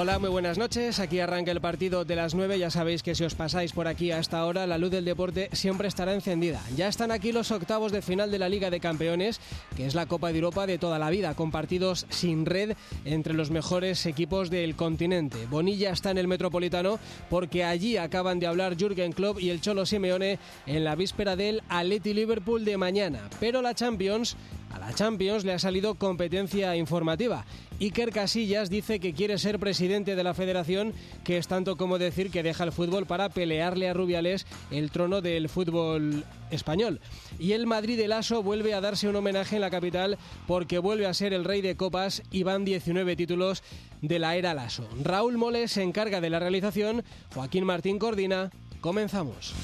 Hola, muy buenas noches. Aquí arranca el partido de las 9. Ya sabéis que si os pasáis por aquí hasta ahora, la luz del deporte siempre estará encendida. Ya están aquí los octavos de final de la Liga de Campeones, que es la Copa de Europa de toda la vida, con partidos sin red entre los mejores equipos del continente. Bonilla está en el Metropolitano porque allí acaban de hablar Jürgen Klopp y el Cholo Simeone en la víspera del Atleti Liverpool de mañana. Pero la Champions, a la Champions le ha salido competencia informativa. Iker Casillas dice que quiere ser presidente de la federación, que es tanto como decir que deja el fútbol para pelearle a Rubiales el trono del fútbol español. Y el Madrid del Aso vuelve a darse un homenaje en la capital porque vuelve a ser el rey de copas y van 19 títulos de la era Lasso. Raúl Moles se encarga de la realización, Joaquín Martín coordina. Comenzamos.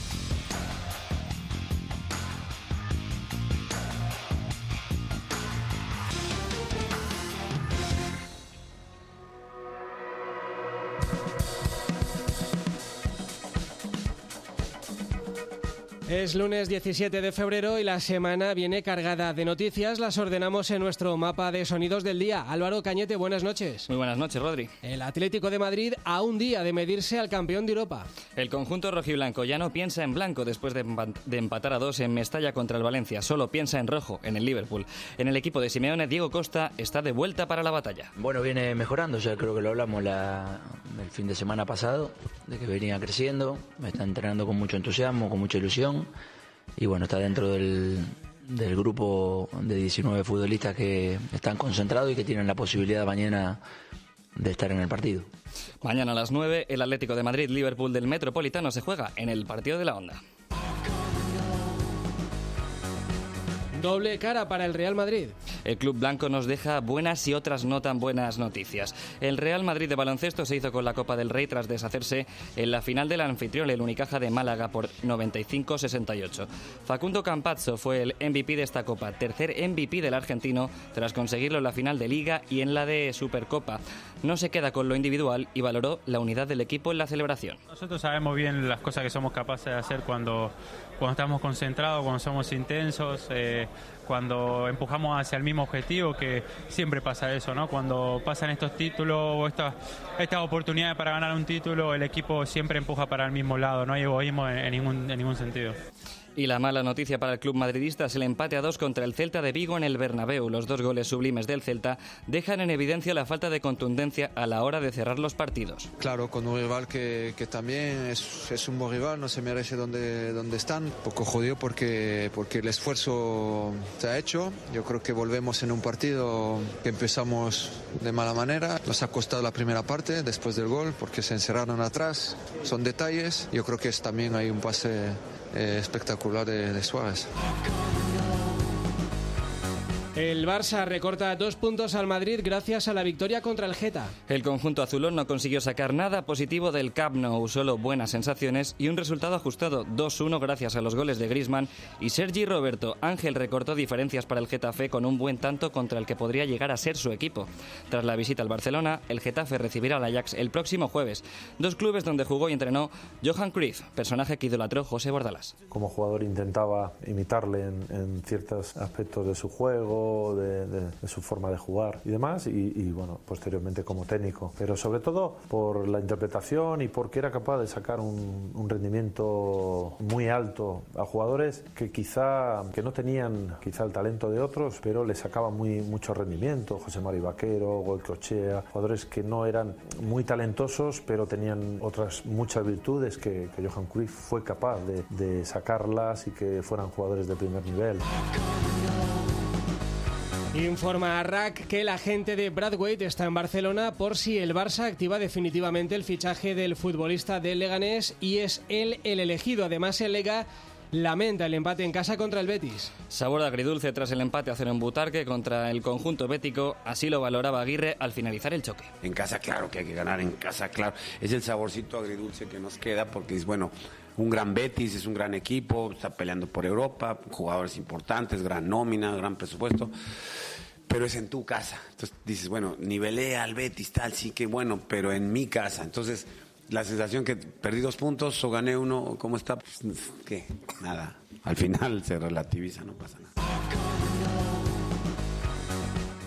Es lunes 17 de febrero y la semana viene cargada de noticias. Las ordenamos en nuestro mapa de sonidos del día. Álvaro Cañete, buenas noches. Muy buenas noches, Rodri. El Atlético de Madrid a un día de medirse al campeón de Europa. El conjunto rojiblanco ya no piensa en blanco después de, empatar a dos en Mestalla contra el Valencia. Solo piensa en rojo, en el Liverpool. En el equipo de Simeone, Diego Costa está de vuelta para la batalla. Bueno, viene mejorando. Ya creo que lo hablamos la, el fin de semana pasado, de que venía creciendo. Me está entrenando con mucho entusiasmo, con mucha ilusión y bueno, está dentro del, del grupo de 19 futbolistas que están concentrados y que tienen la posibilidad mañana de estar en el partido. Mañana a las 9, el Atlético de Madrid-Liverpool del Metropolitano se juega en el partido de la Onda. Doble cara para el Real Madrid. El Club Blanco nos deja buenas y otras no tan buenas noticias. El Real Madrid de baloncesto se hizo con la Copa del Rey tras deshacerse en la final del anfitrión, el Unicaja de Málaga, por 95-68. Facundo Campazzo fue el MVP de esta Copa, tercer MVP del argentino, tras conseguirlo en la final de Liga y en la de Supercopa. No se queda con lo individual y valoró la unidad del equipo en la celebración. Nosotros sabemos bien las cosas que somos capaces de hacer cuando, cuando estamos concentrados, cuando somos intensos. Eh, cuando empujamos hacia el mismo objetivo, que siempre pasa eso, ¿no? Cuando pasan estos títulos o estas esta oportunidades para ganar un título, el equipo siempre empuja para el mismo lado, no hay egoísmo en, ningún, en ningún sentido. Y la mala noticia para el club madridista es el empate a dos contra el Celta de Vigo en el Bernabéu. Los dos goles sublimes del Celta dejan en evidencia la falta de contundencia a la hora de cerrar los partidos. Claro, con un rival que, que también es, es, un buen rival, no se merece donde, donde están. Poco jodido porque, porque el esfuerzo se ha hecho. Yo creo que volvemos en un partido que empezamos de mala manera. Nos ha costado la primera parte después del gol porque se encerraron atrás. Son detalles. Yo creo que es, también hay un pase espectacular de, de Suárez. El Barça recorta dos puntos al Madrid gracias a la victoria contra el Geta. El conjunto azulón no consiguió sacar nada positivo del Camp Nou, solo buenas sensaciones y un resultado ajustado 2-1 gracias a los goles de Griezmann y Sergi Roberto. Ángel recortó diferencias para el Getafe con un buen tanto contra el que podría llegar a ser su equipo. Tras la visita al Barcelona, el Getafe recibirá al Ajax el próximo jueves, dos clubes donde jugó y entrenó Johan Cruyff, personaje que idolatró José Bordalas. Como jugador intentaba imitarle en, en ciertos aspectos de su juego de, de, de, su forma de jugar y demás, y, y, bueno, posteriormente como técnico. Pero sobre todo por la interpretación y porque era capaz de sacar un, un rendimiento muy alto a jugadores que quizá que no tenían quizá el talento de otros, pero le sacaban muy, mucho rendimiento. José Mari Vaquero, Golcochea, jugadores que no eran muy talentosos, pero tenían otras muchas virtudes que, que Johan Cruyff fue capaz de, de sacarlas y que fueran jugadores de primer nivel. Informa a RAC que la gente de Bradwaite está en Barcelona por si el Barça activa definitivamente el fichaje del futbolista del Leganés y es él el elegido. Además, el Lega lamenta el empate en casa contra el Betis. Sabor agridulce tras el empate a cero en Butarque contra el conjunto bético, así lo valoraba Aguirre al finalizar el choque. En casa, claro que hay que ganar, en casa, claro. Es el saborcito agridulce que nos queda porque es bueno. Un gran Betis, es un gran equipo, está peleando por Europa, jugadores importantes, gran nómina, gran presupuesto pero es en tu casa. Entonces dices, bueno, nivelé al Betis, tal, sí que bueno, pero en mi casa. Entonces, la sensación que perdí dos puntos o gané uno, ¿cómo está? Pues, ¿qué? Nada. Al final se relativiza, no pasa nada.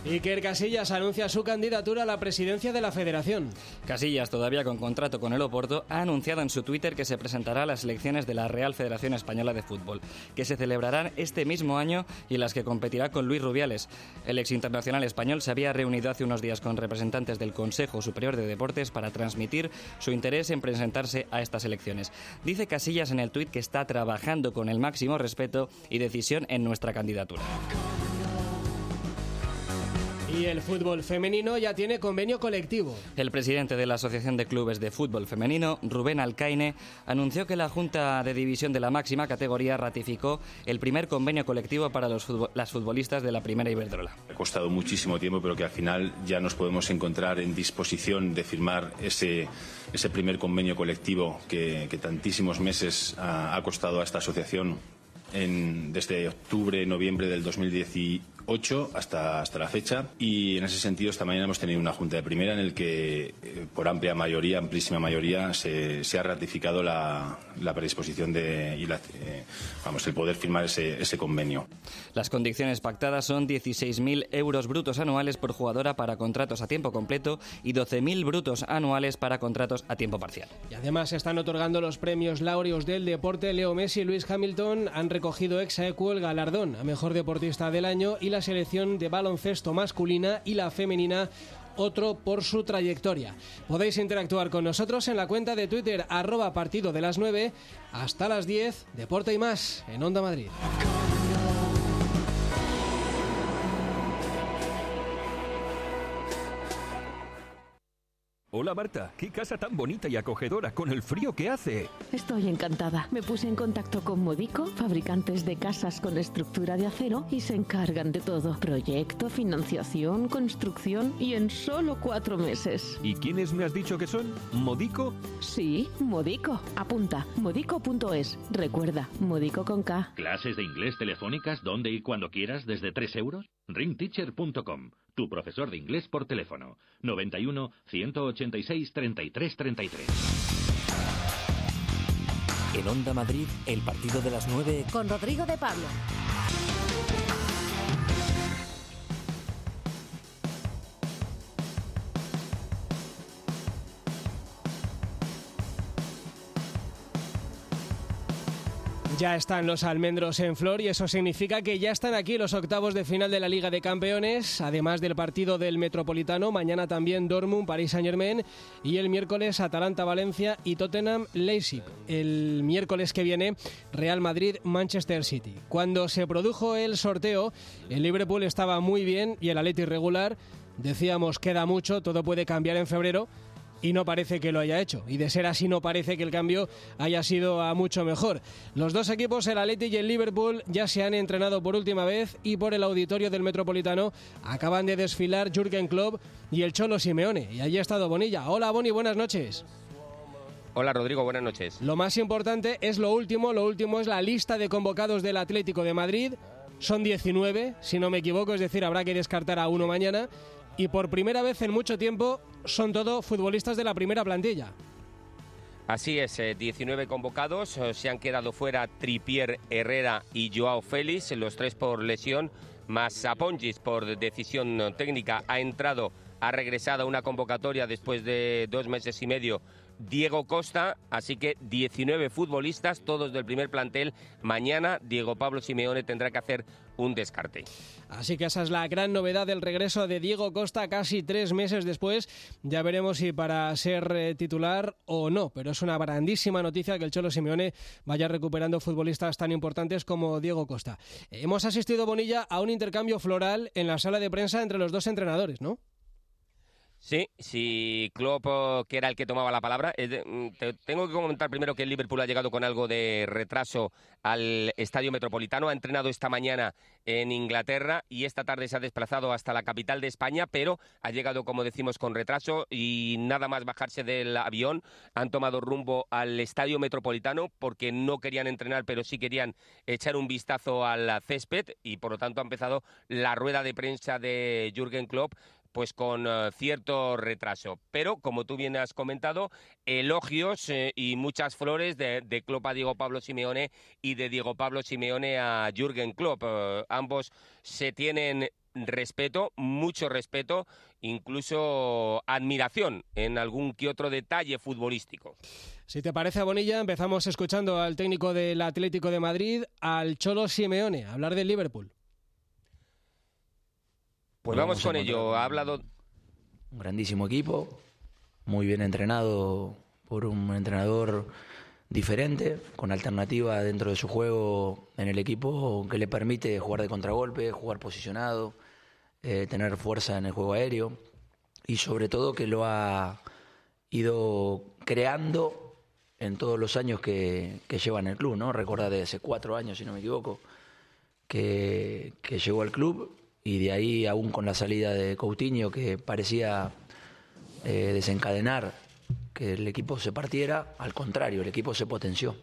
Iker Casillas anuncia su candidatura a la presidencia de la federación. Casillas, todavía con contrato con el Oporto, ha anunciado en su Twitter que se presentará a las elecciones de la Real Federación Española de Fútbol, que se celebrarán este mismo año y en las que competirá con Luis Rubiales. El ex internacional español se había reunido hace unos días con representantes del Consejo Superior de Deportes para transmitir su interés en presentarse a estas elecciones. Dice Casillas en el tuit que está trabajando con el máximo respeto y decisión en nuestra candidatura. Y el fútbol femenino ya tiene convenio colectivo. El presidente de la Asociación de Clubes de Fútbol Femenino, Rubén Alcaine, anunció que la Junta de División de la máxima categoría ratificó el primer convenio colectivo para los las futbolistas de la primera Iberdrola. Ha costado muchísimo tiempo, pero que al final ya nos podemos encontrar en disposición de firmar ese, ese primer convenio colectivo que, tantísimos meses ha, costado a esta asociación en, desde octubre, noviembre del 2018 8 hasta, hasta la fecha y en ese sentido esta mañana hemos tenido una junta de primera en el que eh, por amplia mayoría, amplísima mayoría, se, ha ratificado la, predisposición de, y eh, vamos, el poder firmar ese, ese convenio. Las condiciones pactadas son 16.000 euros brutos anuales por jugadora para contratos a tiempo completo y 12.000 brutos anuales para contratos a tiempo parcial. Y además se están otorgando los premios laureos del deporte. Leo Messi y Luis Hamilton han recogido ex aequo el galardón a mejor deportista del año y la selección de baloncesto masculina y la femenina otro por su trayectoria. Podéis interactuar con nosotros en la cuenta de Twitter arroba partido de las 9 hasta las 10, Deporte y más en Onda Madrid. Hola Marta, qué casa tan bonita y acogedora con el frío que hace. Estoy encantada. Me puse en contacto con Modico, fabricantes de casas con estructura de acero, y se encargan de todo. Proyecto, financiación, construcción y en solo cuatro meses. ¿Y quiénes me has dicho que son? ¿Modico? Sí, Modico. Apunta, modico.es. Recuerda, Modico con K. ¿Clases de inglés telefónicas donde y cuando quieras desde 3 euros? ringteacher.com tu profesor de inglés por teléfono. 91 186 33 33. En Onda Madrid, el partido de las 9 con Rodrigo de Pablo. Ya están los almendros en flor y eso significa que ya están aquí los octavos de final de la Liga de Campeones, además del partido del Metropolitano, mañana también Dortmund, París Saint-Germain y el miércoles Atalanta Valencia y Tottenham Leipzig. El miércoles que viene Real Madrid Manchester City. Cuando se produjo el sorteo, el Liverpool estaba muy bien y el Atleti regular. Decíamos queda mucho, todo puede cambiar en febrero y no parece que lo haya hecho. Y de ser así no parece que el cambio haya sido a mucho mejor. Los dos equipos, el Atleti y el Liverpool, ya se han entrenado por última vez y por el auditorio del Metropolitano acaban de desfilar Jürgen Klopp y el Cholo Simeone. Y allí ha estado Bonilla. Hola Boni, buenas noches. Hola Rodrigo, buenas noches. Lo más importante es lo último, lo último es la lista de convocados del Atlético de Madrid. Son 19, si no me equivoco, es decir, habrá que descartar a uno mañana y por primera vez en mucho tiempo son todos futbolistas de la primera plantilla. Así es, 19 eh, convocados, eh, se han quedado fuera Tripier, Herrera y Joao Félix, los tres por lesión, más Apongis por decisión técnica, ha entrado, ha regresado a una convocatoria después de dos meses y medio Diego Costa, así que 19 futbolistas, todos del primer plantel. Mañana Diego Pablo Simeone tendrá que hacer un descarte. Así que esa es la gran novedad del regreso de Diego Costa casi tres meses después. Ya veremos si para ser eh, titular o no, pero es una grandísima noticia que el Cholo Simeone vaya recuperando futbolistas tan importantes como Diego Costa. Hemos asistido, Bonilla, a un intercambio floral en la sala de prensa entre los dos entrenadores, ¿no? Sí, si Klopp, que era el que tomaba la palabra, mm, tengo que comentar primero que el Liverpool ha llegado con algo de retraso al Estadio Metropolitano, ha entrenado esta mañana en Inglaterra y esta tarde se ha desplazado hasta la capital de España, pero ha llegado, como decimos, con retraso y nada más bajarse del avión, han tomado rumbo al Estadio Metropolitano porque no querían entrenar, pero sí querían echar un vistazo al césped y por lo tanto ha empezado la rueda de prensa de Jürgen Klopp pues con eh, cierto retraso. Pero, como tú bien has comentado, elogios eh, y muchas flores de, de, Klopp a Diego Pablo Simeone y de Diego Pablo Simeone a Jürgen Klopp. Eh, ambos se tienen respeto, mucho respeto, incluso admiración en algún que otro detalle futbolístico. Si te parece, Bonilla, empezamos escuchando al técnico del Atlético de Madrid, al Cholo Simeone, hablar del Liverpool. Pues vamos con ello. Ha hablado. Un grandísimo equipo, muy bien entrenado por un entrenador diferente, con alternativa dentro de su juego en el equipo que le permite jugar de contragolpe, jugar posicionado, eh, tener fuerza en el juego aéreo y sobre todo que lo ha ido creando en todos los años que, lleva en el club, ¿no? Recuerda de hace cuatro años, si no me equivoco, que, que llegó al club y de ahí aún con la salida de Coutinho que parecía eh, desencadenar que el equipo se partiera, al contrario, el equipo se potenció.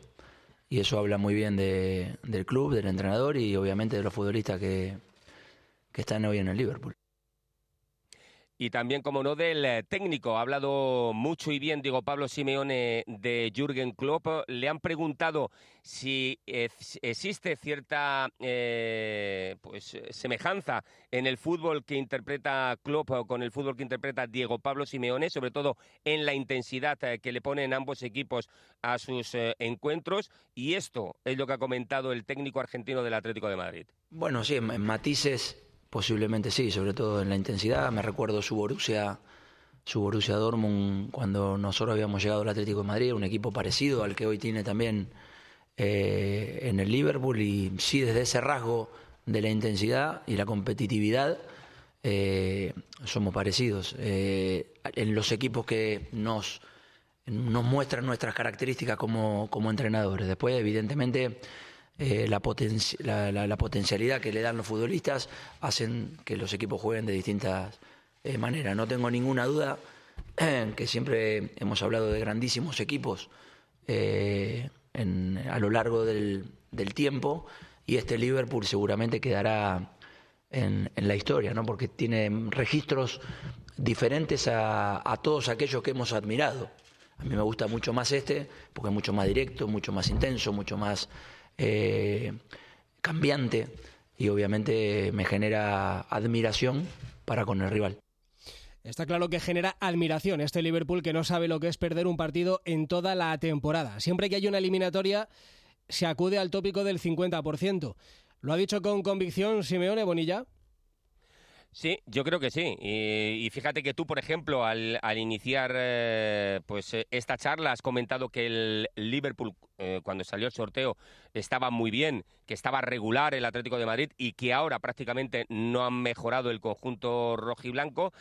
Y eso habla muy bien del club, del entrenador y obviamente de los futbolistas que, que están hoy en el Liverpool y también, como no, del eh, técnico. Ha hablado mucho y bien Diego Pablo Simeone de Jürgen Klopp. Le han preguntado si existe cierta eh, pues, semejanza en el fútbol que interpreta Klopp con el fútbol que interpreta Diego Pablo Simeone, sobre todo en la intensidad eh, que le ponen ambos equipos a sus encuentros. Y esto es lo que ha comentado el técnico argentino del Atlético de Madrid. Bueno, sí, en matices Posiblemente sí, sobre todo en la intensidad. Me recuerdo su Borussia, su Borussia Dortmund cuando nosotros habíamos llegado al Atlético de Madrid, un equipo parecido al que hoy tiene también eh, en el Liverpool y sí desde ese rasgo de la intensidad y la competitividad eh, somos parecidos. Eh, en los equipos que nos, nos muestran nuestras características como, como entrenadores. Después, evidentemente, eh, la, la, potencialidad que le dan los futbolistas hacen que los equipos jueguen de distintas eh, maneras. No tengo ninguna duda que siempre hemos hablado de grandísimos equipos eh, a lo largo del, tiempo y este Liverpool seguramente quedará en, la historia, ¿no? porque tiene registros diferentes a, a todos aquellos que hemos admirado. A mí me gusta mucho más este, porque es mucho más directo, mucho más intenso, mucho más eh, cambiante y obviamente me genera admiración para con el rival. Está claro que genera admiración este Liverpool que no sabe lo que es perder un partido en toda la temporada. Siempre que hay una eliminatoria se acude al tópico del 50%. ¿Lo ha dicho con convicción Simeone Bonilla? Sí, yo creo que sí. Y, fíjate que tú, por ejemplo, al, iniciar eh, pues eh, esta charla has comentado que el Liverpool, eh, cuando salió el sorteo, estaba muy bien, que estaba regular el Atlético de Madrid y que ahora prácticamente no han mejorado el conjunto rojiblanco.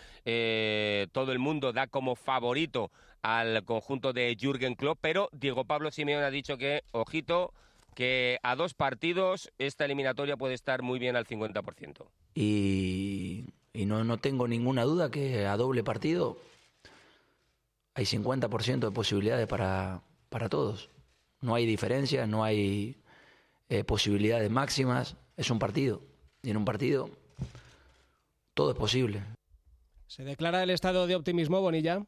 todo el mundo da como favorito al conjunto de Jürgen Klopp, pero Diego Pablo Simeone ha dicho que, ojito, que a dos partidos esta eliminatoria puede estar muy bien al 50%. Y, y no, no tengo ninguna duda que a doble partido hay 50% de posibilidades para, para todos. No hay diferencias, no hay eh, posibilidades máximas. Es un partido. Y en un partido todo es posible. ¿Se declara el estado de optimismo, Bonilla?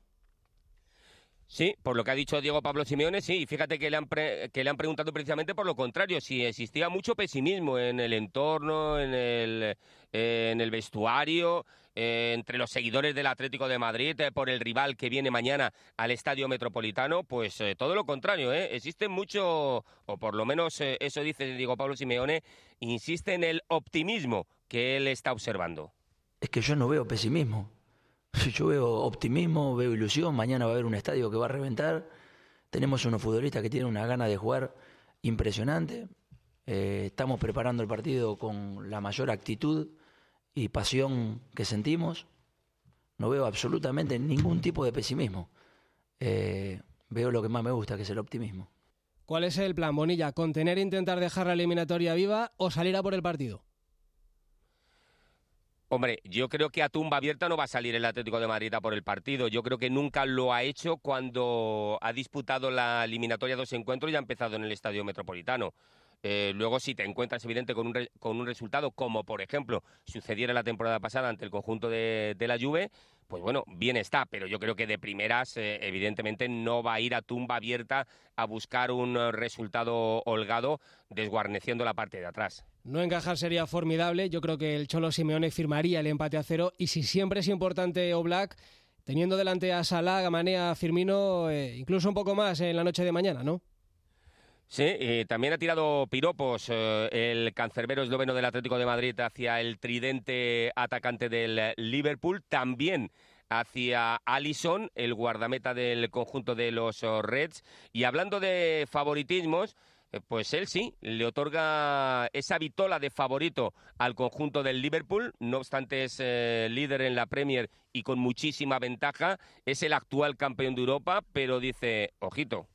Sí, por lo que ha dicho Diego Pablo Simeone, sí. Fíjate que le, han que le han preguntado precisamente por lo contrario, si existía mucho pesimismo en el entorno, en el, en el vestuario, eh, entre los seguidores del Atlético de Madrid, eh, por el rival que viene mañana al Estadio Metropolitano. Pues eh, todo lo contrario, existe mucho, o por lo menos eso dice Diego Pablo Simeone, insiste en el optimismo que él está observando. Es que yo no veo pesimismo. Yo veo optimismo, veo ilusión, mañana va a haber un estadio que va a reventar, tenemos unos futbolistas que tienen una gana de jugar impresionante, estamos preparando el partido con la mayor actitud y pasión que sentimos, no veo absolutamente ningún tipo de pesimismo. Eh, veo lo que más me gusta, que es el optimismo. ¿Cuál es el plan, Bonilla? ¿Contener e intentar dejar la eliminatoria viva o salir a por el partido? Hombre, yo creo que a tumba abierta no va a salir el Atlético de Madrid a por el partido. Yo creo que nunca lo ha hecho cuando ha disputado la eliminatoria dos encuentros y ha empezado en el Estadio Metropolitano. Eh, luego, si te encuentras, evidente, con un, con un resultado como, por ejemplo, sucediera la temporada pasada ante el conjunto de, de la Juve, pues bueno, bien está, pero yo creo que de primeras, eh, evidentemente, no va a ir a tumba abierta a buscar un eh, resultado holgado, desguarneciendo la parte de atrás. No encajar sería formidable. Yo creo que el Cholo Simeone firmaría el empate a cero. Y si siempre es importante Oblak, teniendo delante a Salah, a Mané, a Firmino, incluso un poco más en la noche de mañana, ¿no? Sí, y también ha tirado piropos eh, el cancerbero esloveno del Atlético de Madrid hacia el tridente atacante del Liverpool, también hacia Allison, el guardameta del conjunto de los Reds. Y hablando de favoritismos, eh, pues él sí, le otorga esa vitola de favorito al conjunto del Liverpool, no obstante es eh, líder en la Premier y con muchísima ventaja, es el actual campeón de Europa, pero dice, ojito,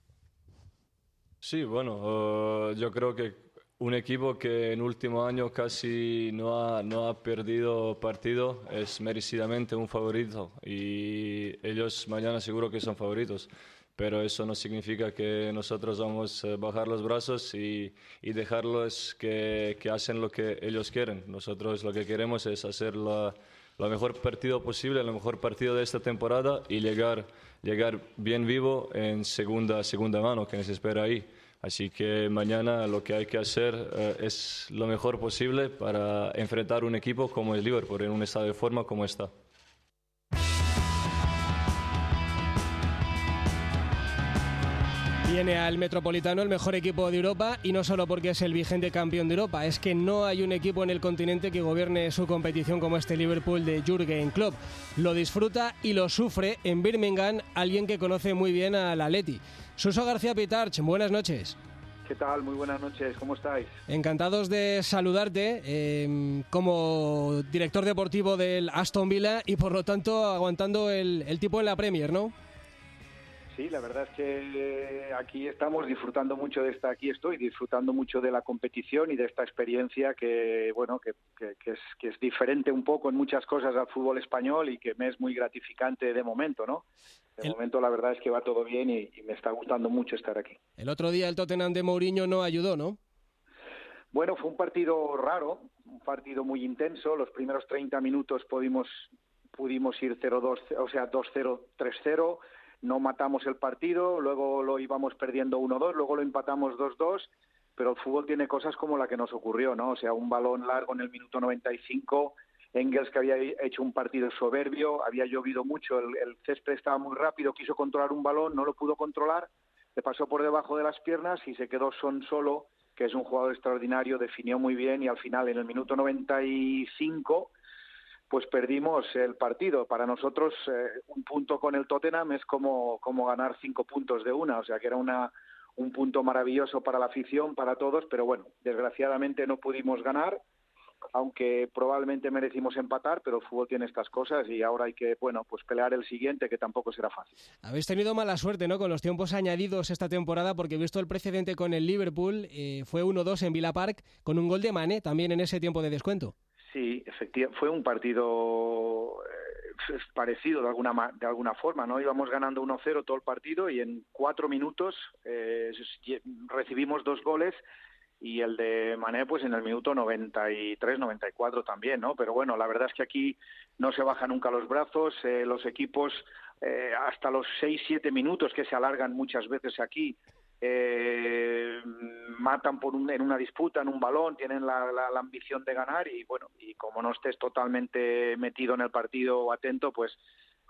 Sí, bueno, eh, yo creo que un equipo que en último año casi no ha, no ha perdido partido es merecidamente un favorito y ellos mañana seguro que son favoritos. Pero eso no significa que nosotros vamos a bajar los brazos y, y dejarlos que, que, hacen lo que ellos quieren. Nosotros lo que queremos es hacer la, lo mejor partido posible, el mejor partido de esta temporada y llegar, llegar bien vivo en segunda, segunda mano que nos espera ahí. Así que mañana lo que hay que hacer eh, es lo mejor posible para enfrentar un equipo como el Liverpool en un estado de forma como está. Viene al Metropolitano el mejor equipo de Europa y no solo porque es el vigente campeón de Europa, es que no hay un equipo en el continente que gobierne su competición como este Liverpool de Jürgen Klopp. Lo disfruta y lo sufre en Birmingham alguien que conoce muy bien al Atleti. Suso García Pitarch, buenas noches. ¿Qué tal? Muy buenas noches, ¿cómo estáis? Encantados de saludarte eh, como director deportivo del Aston Villa y por lo tanto aguantando el, el tipo en la Premier, ¿no? Sí, la verdad es que aquí estamos disfrutando mucho de esta, aquí estoy disfrutando mucho de la competición y de esta experiencia que, bueno, que, que, que, es, que es diferente un poco en muchas cosas al fútbol español y que me es muy gratificante de momento, ¿no? De el... momento la verdad es que va todo bien y, y me está gustando mucho estar aquí. El otro día el Tottenham de Mourinho no ayudó, ¿no? Bueno, fue un partido raro, un partido muy intenso. Los primeros 30 minutos pudimos, pudimos ir 0-2, o sea, 2-0, 3-0 no matamos el partido, luego lo íbamos perdiendo 1-2, luego lo empatamos 2-2, pero el fútbol tiene cosas como la que nos ocurrió, ¿no? O sea, un balón largo en el minuto 95, Engels que había hecho un partido soberbio, había llovido mucho, el, el césped estaba muy rápido, quiso controlar un balón, no lo pudo controlar, le pasó por debajo de las piernas y se quedó son solo, que es un jugador extraordinario, definió muy bien y al final en el minuto 95 pues perdimos el partido. Para nosotros eh, un punto con el Tottenham es como, ganar cinco puntos de una, o sea que era un punto maravilloso para la afición, para todos, pero bueno, desgraciadamente no pudimos ganar, aunque probablemente merecimos empatar, pero el fútbol tiene estas cosas y ahora hay que, bueno, pues pelear el siguiente, que tampoco será fácil. Habéis tenido mala suerte, ¿no?, con los tiempos añadidos esta temporada, porque visto el precedente con el Liverpool, eh, fue 1-2 en Villa Park, con un gol de Mané también en ese tiempo de descuento. Sí, efectivamente, fue un partido eh, parecido de alguna de alguna forma, ¿no? Íbamos ganando 1-0 todo el partido y en cuatro minutos eh, recibimos dos goles y el de Mané pues en el minuto 93, 94 también, ¿no? Pero bueno, la verdad es que aquí no se bajan nunca los brazos, eh, los equipos eh, hasta los 6, 7 minutos que se alargan muchas veces aquí eh, matan por un, en una disputa, en un balón, tienen la, la, la, ambición de ganar y bueno, y como no estés totalmente metido en el partido o atento, pues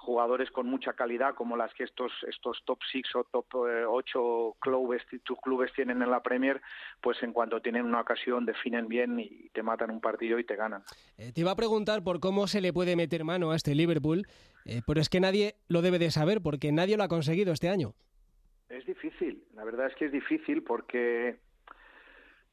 jugadores con mucha calidad como las que estos estos top 6 o top 8 clubes, clubes tienen en la Premier, pues en cuanto tienen una ocasión definen bien y te matan un partido y te ganan. Eh, te iba a preguntar por cómo se le puede meter mano a este Liverpool, eh, pero es que nadie lo debe de saber porque nadie lo ha conseguido este año. Es difícil, la verdad es que es difícil porque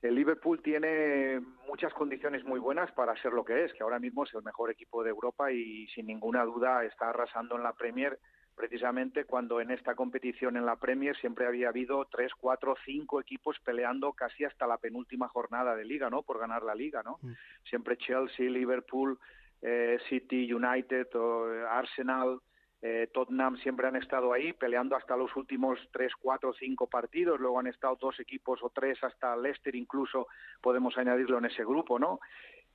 el Liverpool tiene muchas condiciones muy buenas para ser lo que es, que ahora mismo es el mejor equipo de Europa y sin ninguna duda está arrasando en la Premier precisamente cuando en esta competición en la Premier siempre había habido tres, cuatro, cinco equipos peleando casi hasta la penúltima jornada de liga, ¿no? Por ganar la liga, ¿no? Mm. Siempre Chelsea, Liverpool, eh, City, United, o eh, Arsenal, eh, Tottenham siempre han estado ahí peleando hasta los últimos tres, cuatro, cinco partidos. Luego han estado dos equipos o tres, hasta Leicester incluso podemos añadirlo en ese grupo, ¿no?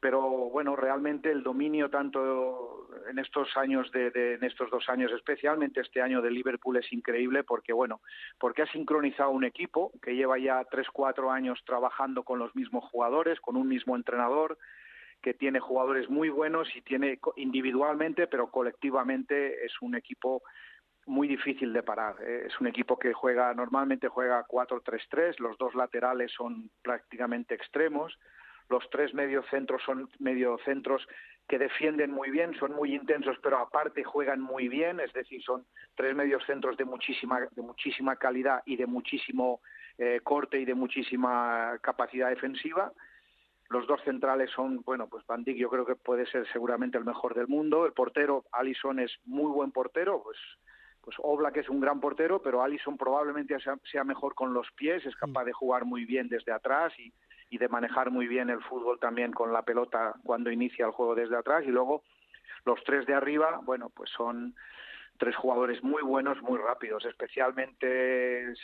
pero bueno, realmente el dominio tanto en estos años de, en estos dos años, especialmente este año de Liverpool es increíble porque bueno, porque ha sincronizado un equipo que lleva ya tres cuatro años trabajando con los mismos jugadores, con un mismo entrenador, que tiene jugadores muy buenos y tiene individualmente, pero colectivamente es un equipo muy difícil de parar. ¿eh? Es un equipo que juega normalmente juega 4-3-3, los dos laterales son prácticamente extremos los tres mediocentros son mediocentros que defienden muy bien, son muy intensos, pero aparte juegan muy bien, es decir, son tres mediocentros de muchísima, de muchísima calidad y de muchísimo eh, corte y de muchísima capacidad defensiva. Los dos centrales son, bueno, pues Van Dijk yo creo que puede ser seguramente el mejor del mundo. El portero, Allison, es muy buen portero, pues pues Oblak es un gran portero, pero Allison probablemente sea, sea, mejor con los pies, es capaz de jugar muy bien desde atrás y, y de manejar muy bien el fútbol también con la pelota cuando inicia el juego desde atrás y luego los tres de arriba, bueno, pues son tres jugadores muy buenos, muy rápidos, especialmente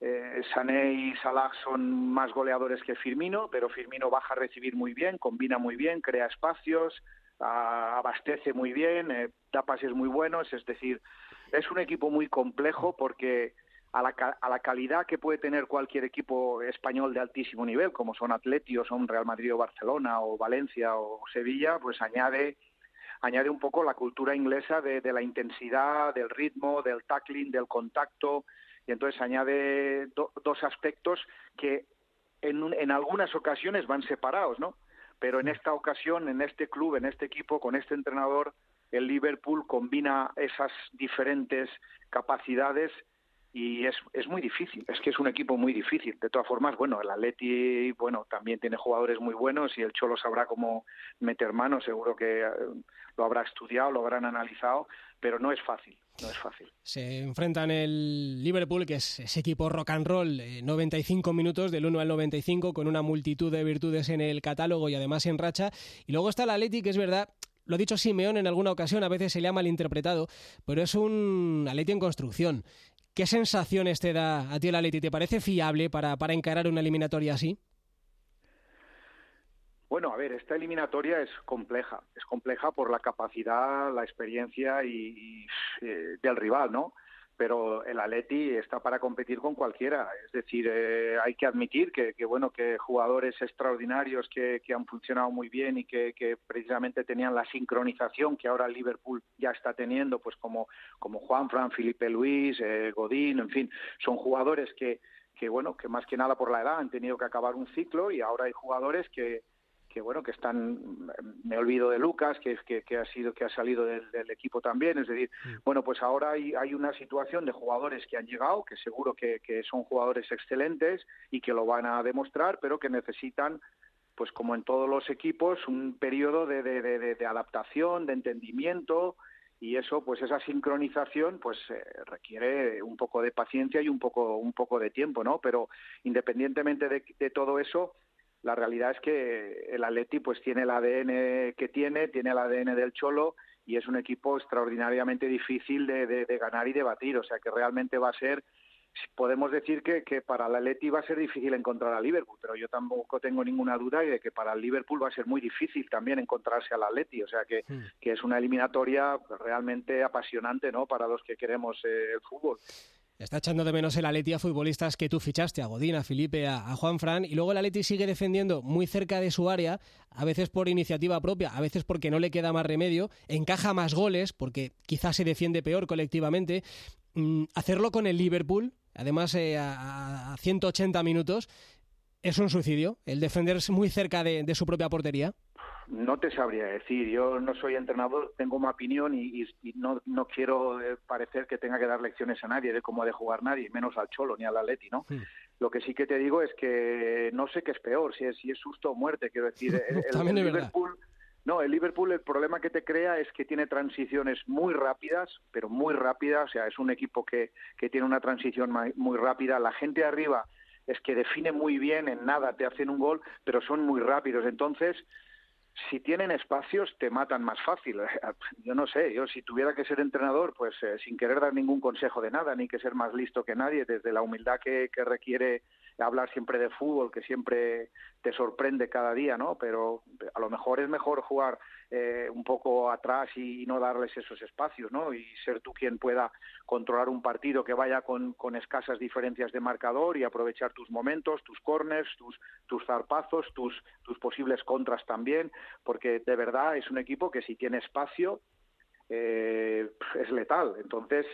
eh, Sané y Salah son más goleadores que Firmino, pero Firmino baja a recibir muy bien, combina muy bien, crea espacios, abastece muy bien, eh, da pases muy buenos, es decir, es un equipo muy complejo porque a la, a la calidad que puede tener cualquier equipo español de altísimo nivel, como son Atleti o son Real Madrid o Barcelona o Valencia o Sevilla, pues añade añade un poco la cultura inglesa de, la intensidad, del ritmo, del tackling, del contacto, y entonces añade dos aspectos que en, en algunas ocasiones van separados, ¿no? Pero en esta ocasión, en este club, en este equipo, con este entrenador, el Liverpool combina esas diferentes capacidades y es, es muy difícil, es que es un equipo muy difícil. De todas formas, bueno, el Atleti, bueno, también tiene jugadores muy buenos y el Cholo sabrá cómo meter mano, seguro que eh, lo habrá estudiado, lo habrán analizado, pero no es fácil, no es fácil. Se enfrentan el Liverpool, que es ese equipo rock and roll, 95 minutos del 1 al 95, con una multitud de virtudes en el catálogo y además en racha. Y luego está el Atleti, que es verdad, lo ha dicho Simeón en alguna ocasión, a veces se le ha malinterpretado, pero es un Atleti en construcción. ¿Qué sensaciones te da a ti el Atleti? ¿Te parece fiable para, para encarar una eliminatoria así? Bueno, a ver, esta eliminatoria es compleja. Es compleja por la capacidad, la experiencia y, eh, del rival, ¿no? pero el Atleti está para competir con cualquiera. Es decir, eh, hay que admitir que, bueno que jugadores extraordinarios que, han funcionado muy bien y que, precisamente tenían la sincronización que ahora Liverpool ya está teniendo, pues como como Juan Fran, Felipe Luis, eh, Godín, en fin, son jugadores que que bueno que más que nada por la edad han tenido que acabar un ciclo y ahora hay jugadores que que bueno que están me olvido de Lucas que, que, que ha sido que ha salido del, equipo también es decir mm. bueno pues ahora hay, hay, una situación de jugadores que han llegado que seguro que, que, son jugadores excelentes y que lo van a demostrar pero que necesitan pues como en todos los equipos un periodo de, de, de, de adaptación de entendimiento y eso pues esa sincronización pues eh, requiere un poco de paciencia y un poco un poco de tiempo no pero independientemente de todo eso la realidad es que el Atleti pues tiene el ADN que tiene, tiene el ADN del Cholo y es un equipo extraordinariamente difícil de, ganar y de batir, o sea que realmente va a ser podemos decir que, que, para el Atleti va a ser difícil encontrar a Liverpool, pero yo tampoco tengo ninguna duda de que para el Liverpool va a ser muy difícil también encontrarse al Atleti, o sea que, hmm. que es una eliminatoria realmente apasionante ¿no? para los que queremos eh, el fútbol. Está echando de menos el Atleti a futbolistas que tú fichaste, a Godín, a Felipe, a, Juan Fran, y luego el Atleti sigue defendiendo muy cerca de su área, a veces por iniciativa propia, a veces porque no le queda más remedio, encaja más goles, porque quizás se defiende peor colectivamente. Mm, hacerlo con el Liverpool, además eh, a, 180 minutos, es un suicidio, el defenderse muy cerca de su propia portería. No te sabría decir, yo no soy entrenador, tengo una opinión y, no, no quiero eh, parecer que tenga que dar lecciones a nadie de cómo ha de jugar nadie, menos al Cholo ni al Atleti, ¿no? Hmm. Lo que sí que te digo es que no sé qué es peor, si es, si es susto o muerte, quiero decir. El, el- También el es verdad. Liverpool, no, el Liverpool el problema que te crea es que tiene transiciones muy rápidas, pero muy rápidas, o sea, es un equipo que, que tiene una transición muy rápida. La gente de arriba es que define muy bien, en nada te hacen un gol, pero son muy rápidos. Entonces, si tienen espacios, te matan más fácil. Yo no sé, yo si tuviera que ser entrenador, pues eh, sin querer dar ningún consejo de nada, ni que ser más listo que nadie, desde la humildad que, que requiere hablar siempre de fútbol, que siempre te sorprende cada día, ¿no? Pero a lo mejor es mejor jugar eh, un poco atrás y, no darles esos espacios, ¿no? Y ser tú quien pueda controlar un partido que vaya con, con escasas diferencias de marcador y aprovechar tus momentos, tus corners, tus, tus zarpazos, tus, tus posibles contras también, porque de verdad es un equipo que si tiene espacio eh, es letal. Entonces,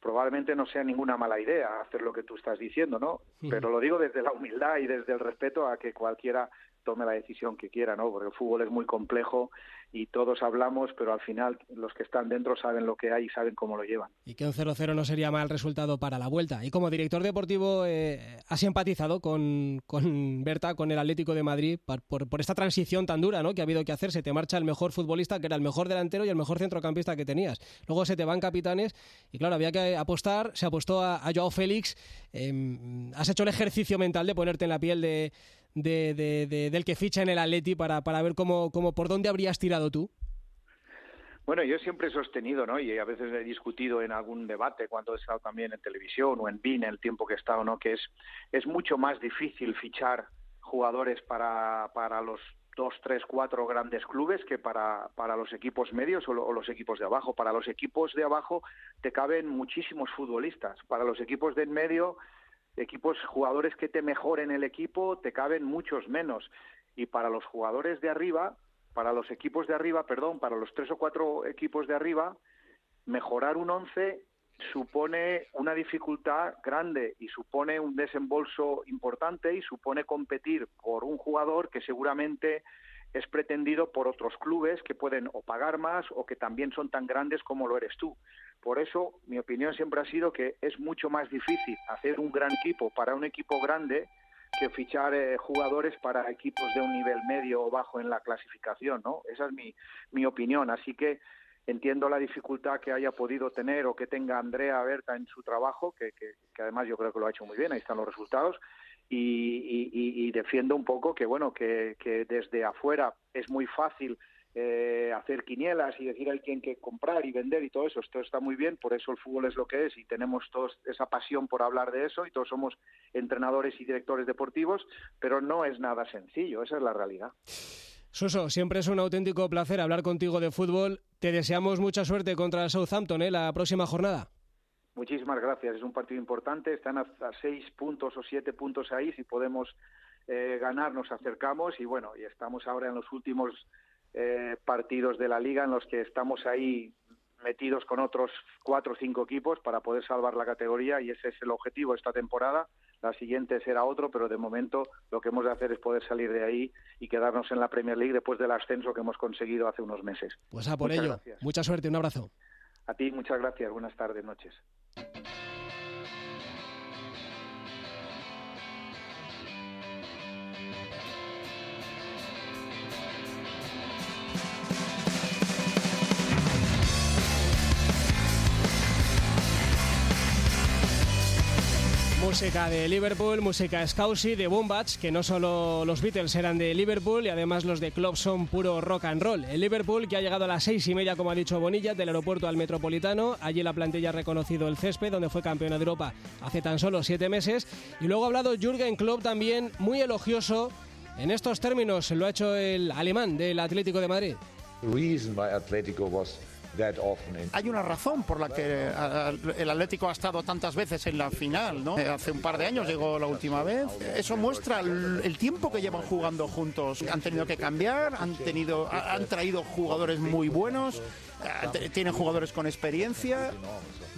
probablemente no sea ninguna mala idea hacer lo que tú estás diciendo, ¿no? Pero lo digo desde la humildad y desde el respeto a que cualquiera tome la decisión que quiera, ¿no? Porque el fútbol es muy complejo y todos hablamos, pero al final los que están dentro saben lo que hay y saben cómo lo llevan. Y que un 0-0 no sería mal resultado para la vuelta. Y como director deportivo, eh, ¿has empatizado con, con Berta, con el Atlético de Madrid, por, por esta transición tan dura ¿no? que ha habido que hacer? Se te marcha el mejor futbolista, que era el mejor delantero y el mejor centrocampista que tenías. Luego se te van capitanes y claro, había que apostar, se apostó a, a Joao Félix. Em, ¿Has hecho el ejercicio mental de ponerte en la piel de, de- de- de- del que ficha en el Atleti para, para ver cómo, cómo, por dónde habrías tirado tú? Bueno, yo siempre he sostenido, ¿no? Y a veces he discutido en algún debate cuando he estado también en televisión o en BIN el tiempo que he estado, ¿no? Que es, es mucho más difícil fichar jugadores para, para los dos, tres, cuatro grandes clubes que para, para los equipos medios o, o los equipos de abajo. Para los equipos de abajo te caben muchísimos futbolistas. Para los equipos de en medio, equipos, jugadores que te mejoren el equipo, te caben muchos menos. Y para los jugadores de arriba, para los equipos de arriba, perdón, para los tres o cuatro equipos de arriba, mejorar un once supone una dificultad grande y supone un desembolso importante y supone competir por un jugador que seguramente es pretendido por otros clubes que pueden o pagar más o que también son tan grandes como lo eres tú. Por eso, mi opinión siempre ha sido que es mucho más difícil hacer un gran equipo para un equipo grande que fichar eh, jugadores para equipos de un nivel medio o bajo en la clasificación, ¿no? Esa es mi, mi opinión. Así que entiendo la dificultad que haya podido tener o que tenga Andrea Berta en su trabajo, que, que, además yo creo que lo ha hecho muy bien, ahí están los resultados, y, defiendo un poco que, bueno, que desde afuera es muy fácil eh, hacer quinielas y decir hay quien que comprar y vender y todo eso, esto está muy bien, por eso el fútbol es lo que es y tenemos todos esa pasión por hablar de eso y todos somos entrenadores y directores deportivos, pero no es nada sencillo, esa es la realidad. Suso, siempre es un auténtico placer hablar contigo de fútbol. Te deseamos mucha suerte contra Southampton ¿eh? la próxima jornada. Muchísimas gracias, es un partido importante, están a, a seis puntos o siete puntos ahí, si podemos eh, ganar nos acercamos y bueno, y estamos ahora en los últimos eh, partidos de la liga en los que estamos ahí metidos con otros cuatro o cinco equipos para poder salvar la categoría y ese es el objetivo esta temporada. La siguiente será otro, pero de momento lo que hemos de hacer es poder salir de ahí y quedarnos en la Premier League después del ascenso que hemos conseguido hace unos meses. Pues a por Muchas ello. gracias. Mucha suerte, un abrazo. A ti muchas gracias, buenas tardes, noches. Música de Liverpool, música Scousy de Wombats, que no solo los Beatles eran de Liverpool y además los de Club son puro rock and roll. El Liverpool que ha llegado a las seis y media, como ha dicho Bonilla, del aeropuerto al Metropolitano. Allí la plantilla ha reconocido el césped, donde fue campeona de Europa hace tan solo siete meses. Y luego ha hablado Jürgen Klopp también, muy elogioso. En estos términos lo ha hecho el alemán del Atlético de Madrid. reason why Atletico was Hay una razón por la que el Atlético ha estado tantas veces en la final, ¿no? Eh, Hace un par de años llegó la última vez. Eso muestra el, tiempo que llevan jugando juntos. Han tenido que cambiar, han tenido, ha- han traído jugadores muy buenos, eh, tienen jugadores con experiencia.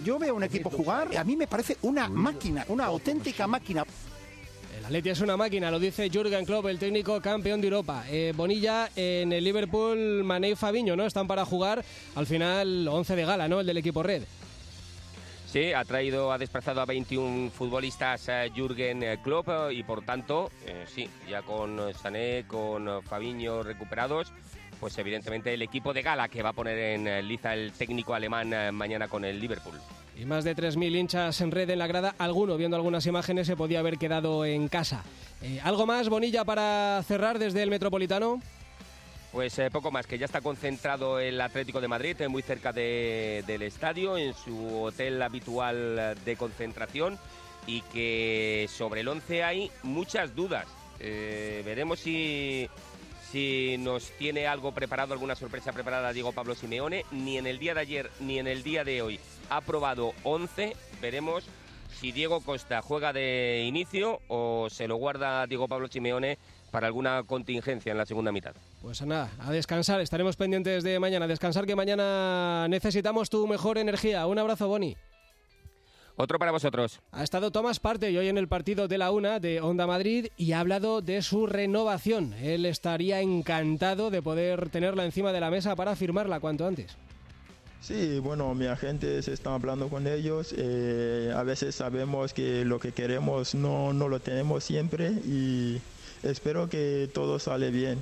Yo veo un equipo jugar, a mí me parece una máquina, una auténtica máquina. El Atleti es una máquina, lo dice Jürgen Klopp, el técnico campeón de Europa. Eh, Bonilla en el Liverpool, Mané y Fabiño, ¿no? Están para jugar al final 11 de gala, ¿no? El del equipo red. Sí, ha traído, ha desplazado a 21 futbolistas eh, Jürgen eh, Klopp y por tanto, sí, ya con Sané, con Fabiño recuperados, pues evidentemente el equipo de gala que va a poner en liza el técnico alemán mañana con el Liverpool. Y más de 3.000 hinchas en red en la grada. Alguno, viendo algunas imágenes, se podía haber quedado en casa. Eh, ¿Algo más, Bonilla, para cerrar desde el Metropolitano? Pues eh, poco más, que ya está concentrado el Atlético de Madrid, eh, muy cerca de- del estadio, en su hotel habitual de concentración, y que sobre el 11 hay muchas dudas. Veremos si, si nos tiene algo preparado, alguna sorpresa preparada Diego Pablo Simeone. Ni en el día de ayer ni en el día de hoy ha probado 11. Veremos si Diego Costa juega de inicio o se lo guarda Diego Pablo Simeone para alguna contingencia en la segunda mitad. Pues nada, a descansar. Estaremos pendientes de mañana. Descansar que mañana necesitamos tu mejor energía. Un abrazo, Boni. Otro para vosotros. Ha estado Tomás Parte y hoy en el partido de la UNA de Onda Madrid y ha hablado de su renovación. Él estaría encantado de poder tenerla encima de la mesa para firmarla cuanto antes. Sí, bueno, mi agente se está hablando con ellos. eh, a veces sabemos que lo que queremos no, no lo tenemos siempre y espero que todo sale bien.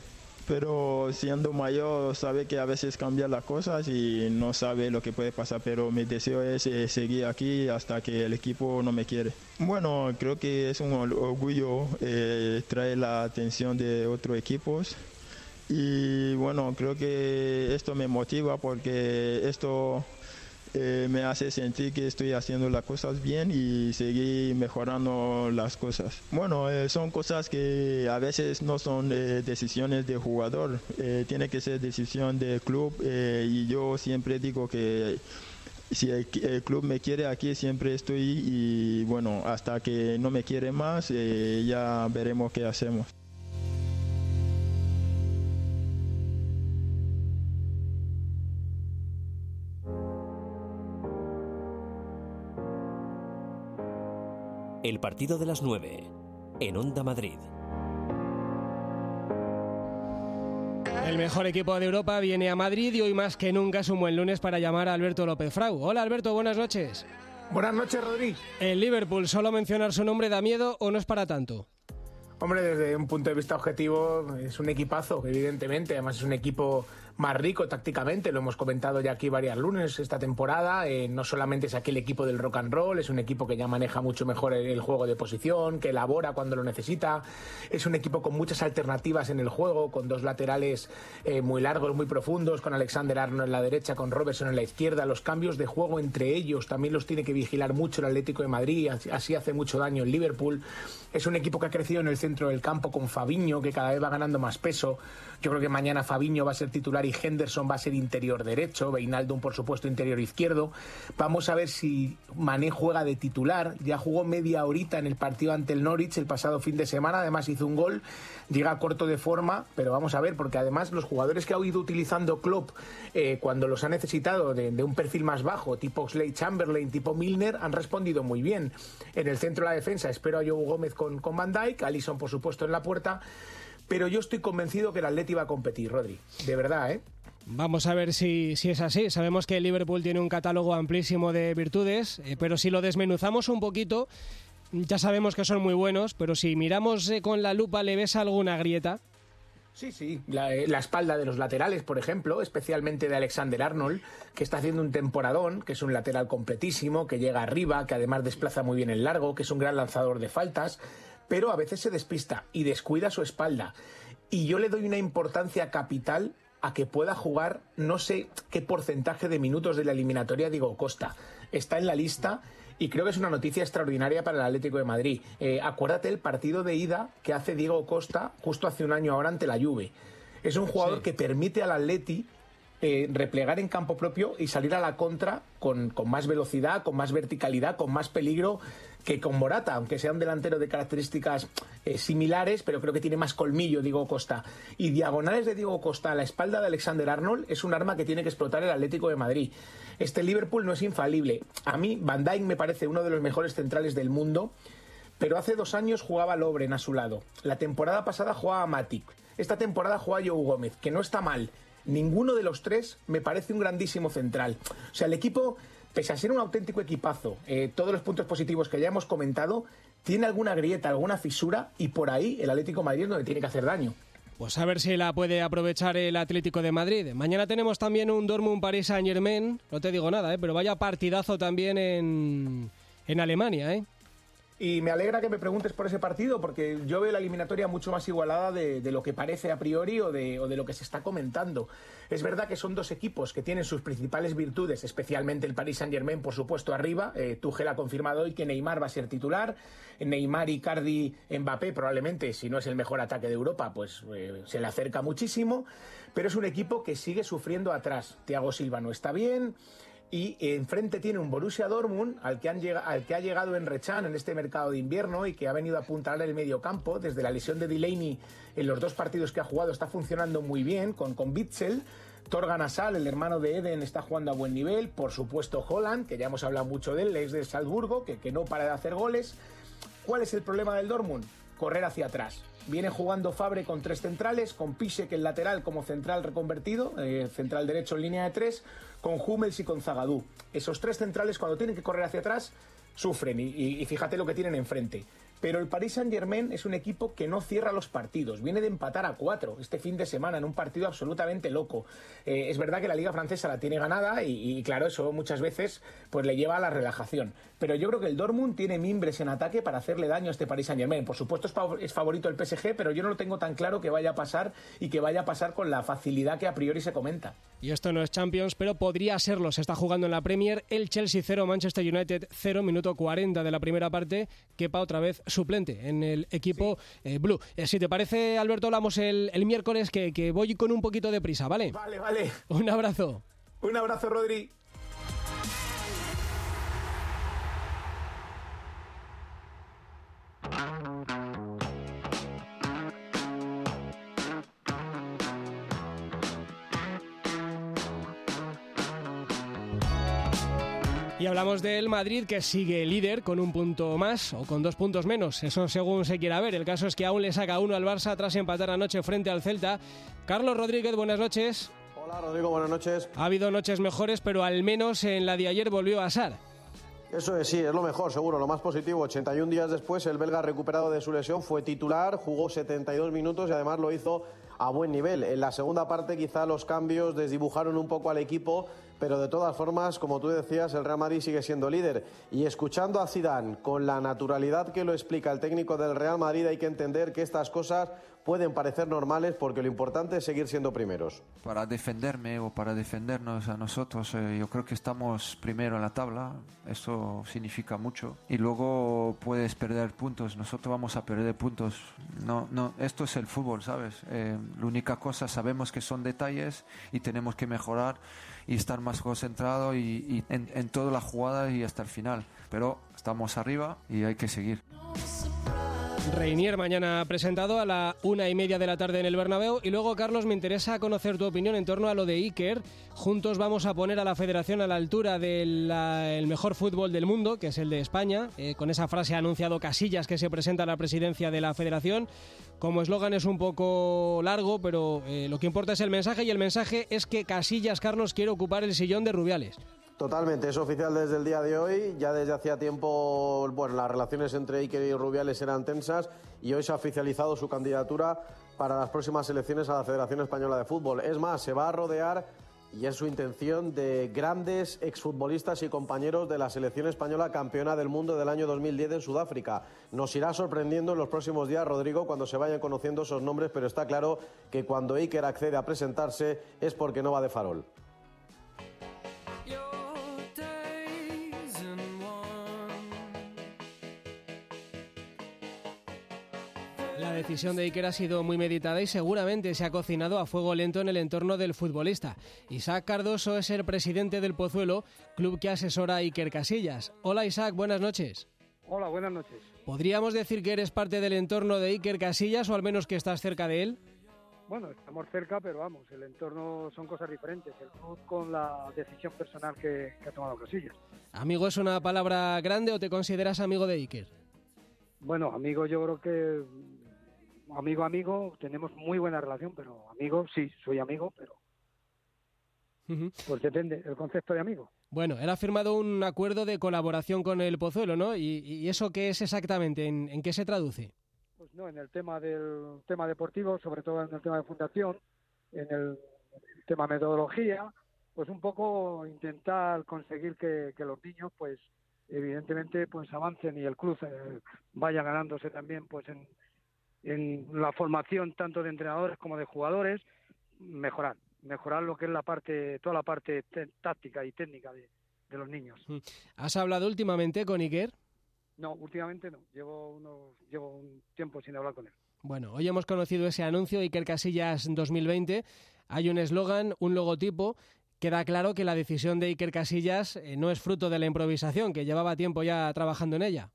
Pero siendo mayor sabe que a veces cambian las cosas y no sabe lo que puede pasar. Pero mi deseo es eh, seguir aquí hasta que el equipo no me quiere. Bueno, creo que es un or- orgullo eh, traer la atención de otros equipos. Y bueno, creo que esto me motiva porque esto eh, me hace sentir que estoy haciendo las cosas bien y seguir mejorando las cosas. Bueno, eh, son cosas que a veces no son eh, decisiones de jugador, tiene que ser decisión del club y yo siempre digo que si el, el club me quiere aquí siempre estoy y bueno, hasta que no me quiere más ya veremos qué hacemos. El partido de las 9 en Onda Madrid. El mejor equipo de Europa viene a Madrid y hoy más que nunca es un buen lunes para llamar a Alberto López Frau. Hola Alberto, buenas noches. Buenas noches, Rodri. ¿El Liverpool solo mencionar su nombre da miedo o no es para tanto? Hombre, desde un punto de vista objetivo, es un equipazo, evidentemente. Además, es un equipo más rico tácticamente. Lo hemos comentado ya aquí varias lunes esta temporada. Eh, no solamente es aquel equipo del rock and roll, es un equipo que ya maneja mucho mejor el, el juego de posición, que elabora cuando lo necesita. Es un equipo con muchas alternativas en el juego, con dos laterales eh, muy largos, muy profundos, con Alexander Arnold en la derecha, con Robertson en la izquierda. Los cambios de juego entre ellos también los tiene que vigilar mucho el Atlético de Madrid. Así hace mucho daño el Liverpool. Es un equipo que ha crecido en el centro del campo con Fabiño, que cada vez va ganando más peso. Yo creo que mañana Fabiño va a ser titular y Henderson va a ser interior derecho, Beinaldum por supuesto interior izquierdo. Vamos a ver si Mané juega de titular. Ya jugó media horita en el partido ante el Norwich el pasado fin de semana, además hizo un gol, llega corto de forma, pero vamos a ver, porque además los jugadores que ha ido utilizando Klopp eh, cuando los ha necesitado de, un perfil más bajo, tipo Slade Chamberlain, tipo Milner, han respondido muy bien. En el centro de la defensa espero a Joe Gómez con, con Van Dijk, Alisson por supuesto en la puerta. Pero yo estoy convencido que el Atleti va a competir, Rodri. De verdad, ¿eh? Vamos a ver si, si es así. Sabemos que Liverpool tiene un catálogo amplísimo de virtudes, eh, pero si lo desmenuzamos un poquito, ya sabemos que son muy buenos, pero si miramos eh, con la lupa, ¿le ves alguna grieta? Sí, sí. La, eh, la espalda de los laterales, por ejemplo, especialmente de Alexander Arnold, que está haciendo un temporadón, que es un lateral completísimo, que llega arriba, que además desplaza muy bien el largo, que es un gran lanzador de faltas, pero a veces se despista y descuida su espalda. Y yo le doy una importancia capital a que pueda jugar no sé qué porcentaje de minutos de la eliminatoria Diego Costa. Está en la lista y creo que es una noticia extraordinaria para el Atlético de Madrid. Eh, acuérdate el partido de ida que hace Diego Costa justo hace un año ahora ante la Juve. Es un jugador que permite al Atleti eh, replegar en campo propio y salir a la contra con, con, más velocidad, con más verticalidad, con más peligro que con Morata, aunque sea un delantero de características eh, similares, pero creo que tiene más colmillo Diego Costa. Y diagonales de Diego Costa a la espalda de Alexander Arnold es un arma que tiene que explotar el Atlético de Madrid. Este Liverpool no es infalible. A mí Van Dijk me parece uno de los mejores centrales del mundo, pero hace dos años jugaba Lobren a su lado. La temporada pasada jugaba Matic. Esta temporada juega Joe Gómez, que no está mal, ninguno de los tres me parece un grandísimo central. O sea, el equipo pese a ser un auténtico equipazo, eh, todos los puntos positivos que ya hemos comentado, tiene alguna grieta, alguna fisura y por ahí el Atlético Madrid es donde tiene que hacer daño. Pues a ver si la puede aprovechar el Atlético de Madrid. Mañana tenemos también un Dortmund Paris Saint Germain. No te digo nada, ¿eh? pero vaya partidazo también en, en Alemania, ¿eh? Y me alegra que me preguntes por ese partido, porque yo veo la eliminatoria mucho más igualada de, lo que parece a priori o de, lo que se está comentando. Es verdad que son dos equipos que tienen sus principales virtudes, especialmente el Paris Saint-Germain, por supuesto, arriba. Eh, Tuchel ha confirmado hoy que Neymar va a ser titular. Neymar, Icardi, Mbappé, probablemente, si no es el mejor ataque de Europa, pues eh, se le acerca muchísimo. Pero es un equipo que sigue sufriendo atrás. Thiago Silva no está bien y enfrente tiene un Borussia Dortmund al que, han al que ha llegado en Rechan en este mercado de invierno y que ha venido a apuntar el medio campo. Desde la lesión de Delaney en los dos partidos que ha jugado está funcionando muy bien con, con Bitzel. Torgan Asal, el hermano de Eden, está jugando a buen nivel. Por supuesto, Holland, que ya hemos hablado mucho de él, es de Salzburgo, que, que no para de hacer goles. ¿Cuál es el problema del Dortmund? Correr hacia atrás. Viene jugando Fabre con tres centrales, con Pisek el lateral como central reconvertido, eh, central derecho en línea de tres, con Hummels y con Zagadú. Esos tres centrales cuando tienen que correr hacia atrás sufren y, fíjate lo que tienen enfrente. Pero el Paris Saint-Germain es un equipo que no cierra los partidos. Viene de empatar a cuatro este fin de semana en un partido absolutamente loco. Eh, es verdad que la Liga Francesa la tiene ganada y, claro, eso muchas veces pues le lleva a la relajación. Pero yo creo que el Dortmund tiene mimbres en ataque para hacerle daño a este Paris Saint-Germain. Por supuesto es favorito el PSG, pero yo no lo tengo tan claro que vaya a pasar y que vaya a pasar con la facilidad que a priori se comenta. Y esto no es Champions, pero podría serlo. Se está jugando en la Premier el Chelsea 0, Manchester United 0, minuto 40 de la primera parte. Quepa otra vez suplente en el equipo eh, Blue. Eh, si te parece, Alberto, hablamos el, miércoles que, que voy con un poquito de prisa, ¿vale? Vale, vale. Un abrazo. Un abrazo, Rodri. Y hablamos del Madrid que sigue líder con un punto más o con dos puntos menos, eso según se quiera ver. El caso es que aún le saca uno al Barça tras empatar anoche frente al Celta. Carlos Rodríguez, buenas noches. Hola Rodrigo, buenas noches. Ha habido noches mejores, pero al menos en la de ayer volvió a asar. Eso es, sí, es lo mejor, seguro, lo más positivo. 81 días después, el belga recuperado de su lesión fue titular, jugó 72 minutos y además lo hizo a buen nivel. En la segunda parte quizá los cambios desdibujaron un poco al equipo pero de todas formas, como tú decías, el Real Madrid sigue siendo líder. Y escuchando a Zidane con la naturalidad que lo explica el técnico del Real Madrid, hay que entender que estas cosas pueden parecer normales porque lo importante es seguir siendo primeros. Para defenderme o para defendernos a nosotros, eh, yo creo que estamos primero en la tabla, eso significa mucho. Y luego puedes perder puntos, nosotros vamos a perder puntos. No, no, esto es el fútbol, ¿sabes? Eh, la única cosa, sabemos que son detalles y tenemos que mejorar y estar más concentrado y, en, en toda la jugada y hasta el final. Pero estamos arriba y hay que seguir. Reinier mañana presentado a la una y media de la tarde en el Bernabéu y luego Carlos me interesa conocer tu opinión en torno a lo de Iker. Juntos vamos a poner a la Federación a la altura del mejor fútbol del mundo, que es el de España. Eh, con esa frase ha anunciado Casillas que se presenta a la presidencia de la Federación. Como eslogan es un poco largo, pero eh, lo que importa es el mensaje y el mensaje es que Casillas Carlos quiere ocupar el sillón de Rubiales. Totalmente, es oficial desde el día de hoy. Ya desde hacía tiempo, bueno, las relaciones entre Iker y Rubiales eran tensas y hoy se ha oficializado su candidatura para las próximas elecciones a la Federación Española de Fútbol. Es más, se va a rodear y es su intención de grandes exfutbolistas y compañeros de la selección española campeona del mundo del año 2010 en Sudáfrica. Nos irá sorprendiendo en los próximos días, Rodrigo, cuando se vayan conociendo esos nombres, pero está claro que cuando Iker accede a presentarse es porque no va de farol. Decisión de Iker ha sido muy meditada y seguramente se ha cocinado a fuego lento en el entorno del futbolista. Isaac Cardoso es el presidente del Pozuelo, club que asesora a Iker Casillas. Hola Isaac, buenas noches. Hola, buenas noches. ¿Podríamos decir que eres parte del entorno de Iker Casillas o al menos que estás cerca de él? Bueno, estamos cerca, pero vamos, el entorno son cosas diferentes. El club con la decisión personal que, que ha tomado Casillas. ¿Amigo es una palabra grande o te consideras amigo de Iker? Bueno, amigo yo creo que amigo amigo tenemos muy buena relación, pero amigo sí, soy amigo, pero pues depende el concepto de amigo. Bueno, él ha firmado un acuerdo de colaboración con el Pozuelo, ¿no? ¿Y, eso qué es exactamente? ¿En, qué se traduce? Pues no, en el tema del tema deportivo, sobre todo en el tema de fundación, en el tema metodología, pues un poco intentar conseguir que, los niños, pues evidentemente, pues avancen y el club eh, vaya ganándose también, pues en, en la formación tanto de entrenadores como de jugadores, mejorar, mejorar lo que es la parte, toda la parte táctica y técnica de, los niños. ¿Has hablado últimamente con Iker? No, últimamente no. Llevo, unos, llevo un tiempo sin hablar con él. Bueno, hoy hemos conocido ese anuncio, Iker Casillas 2020. Hay un eslogan, un logotipo. Queda claro que la decisión de Iker Casillas eh, no es fruto de la improvisación, que llevaba tiempo ya trabajando en ella.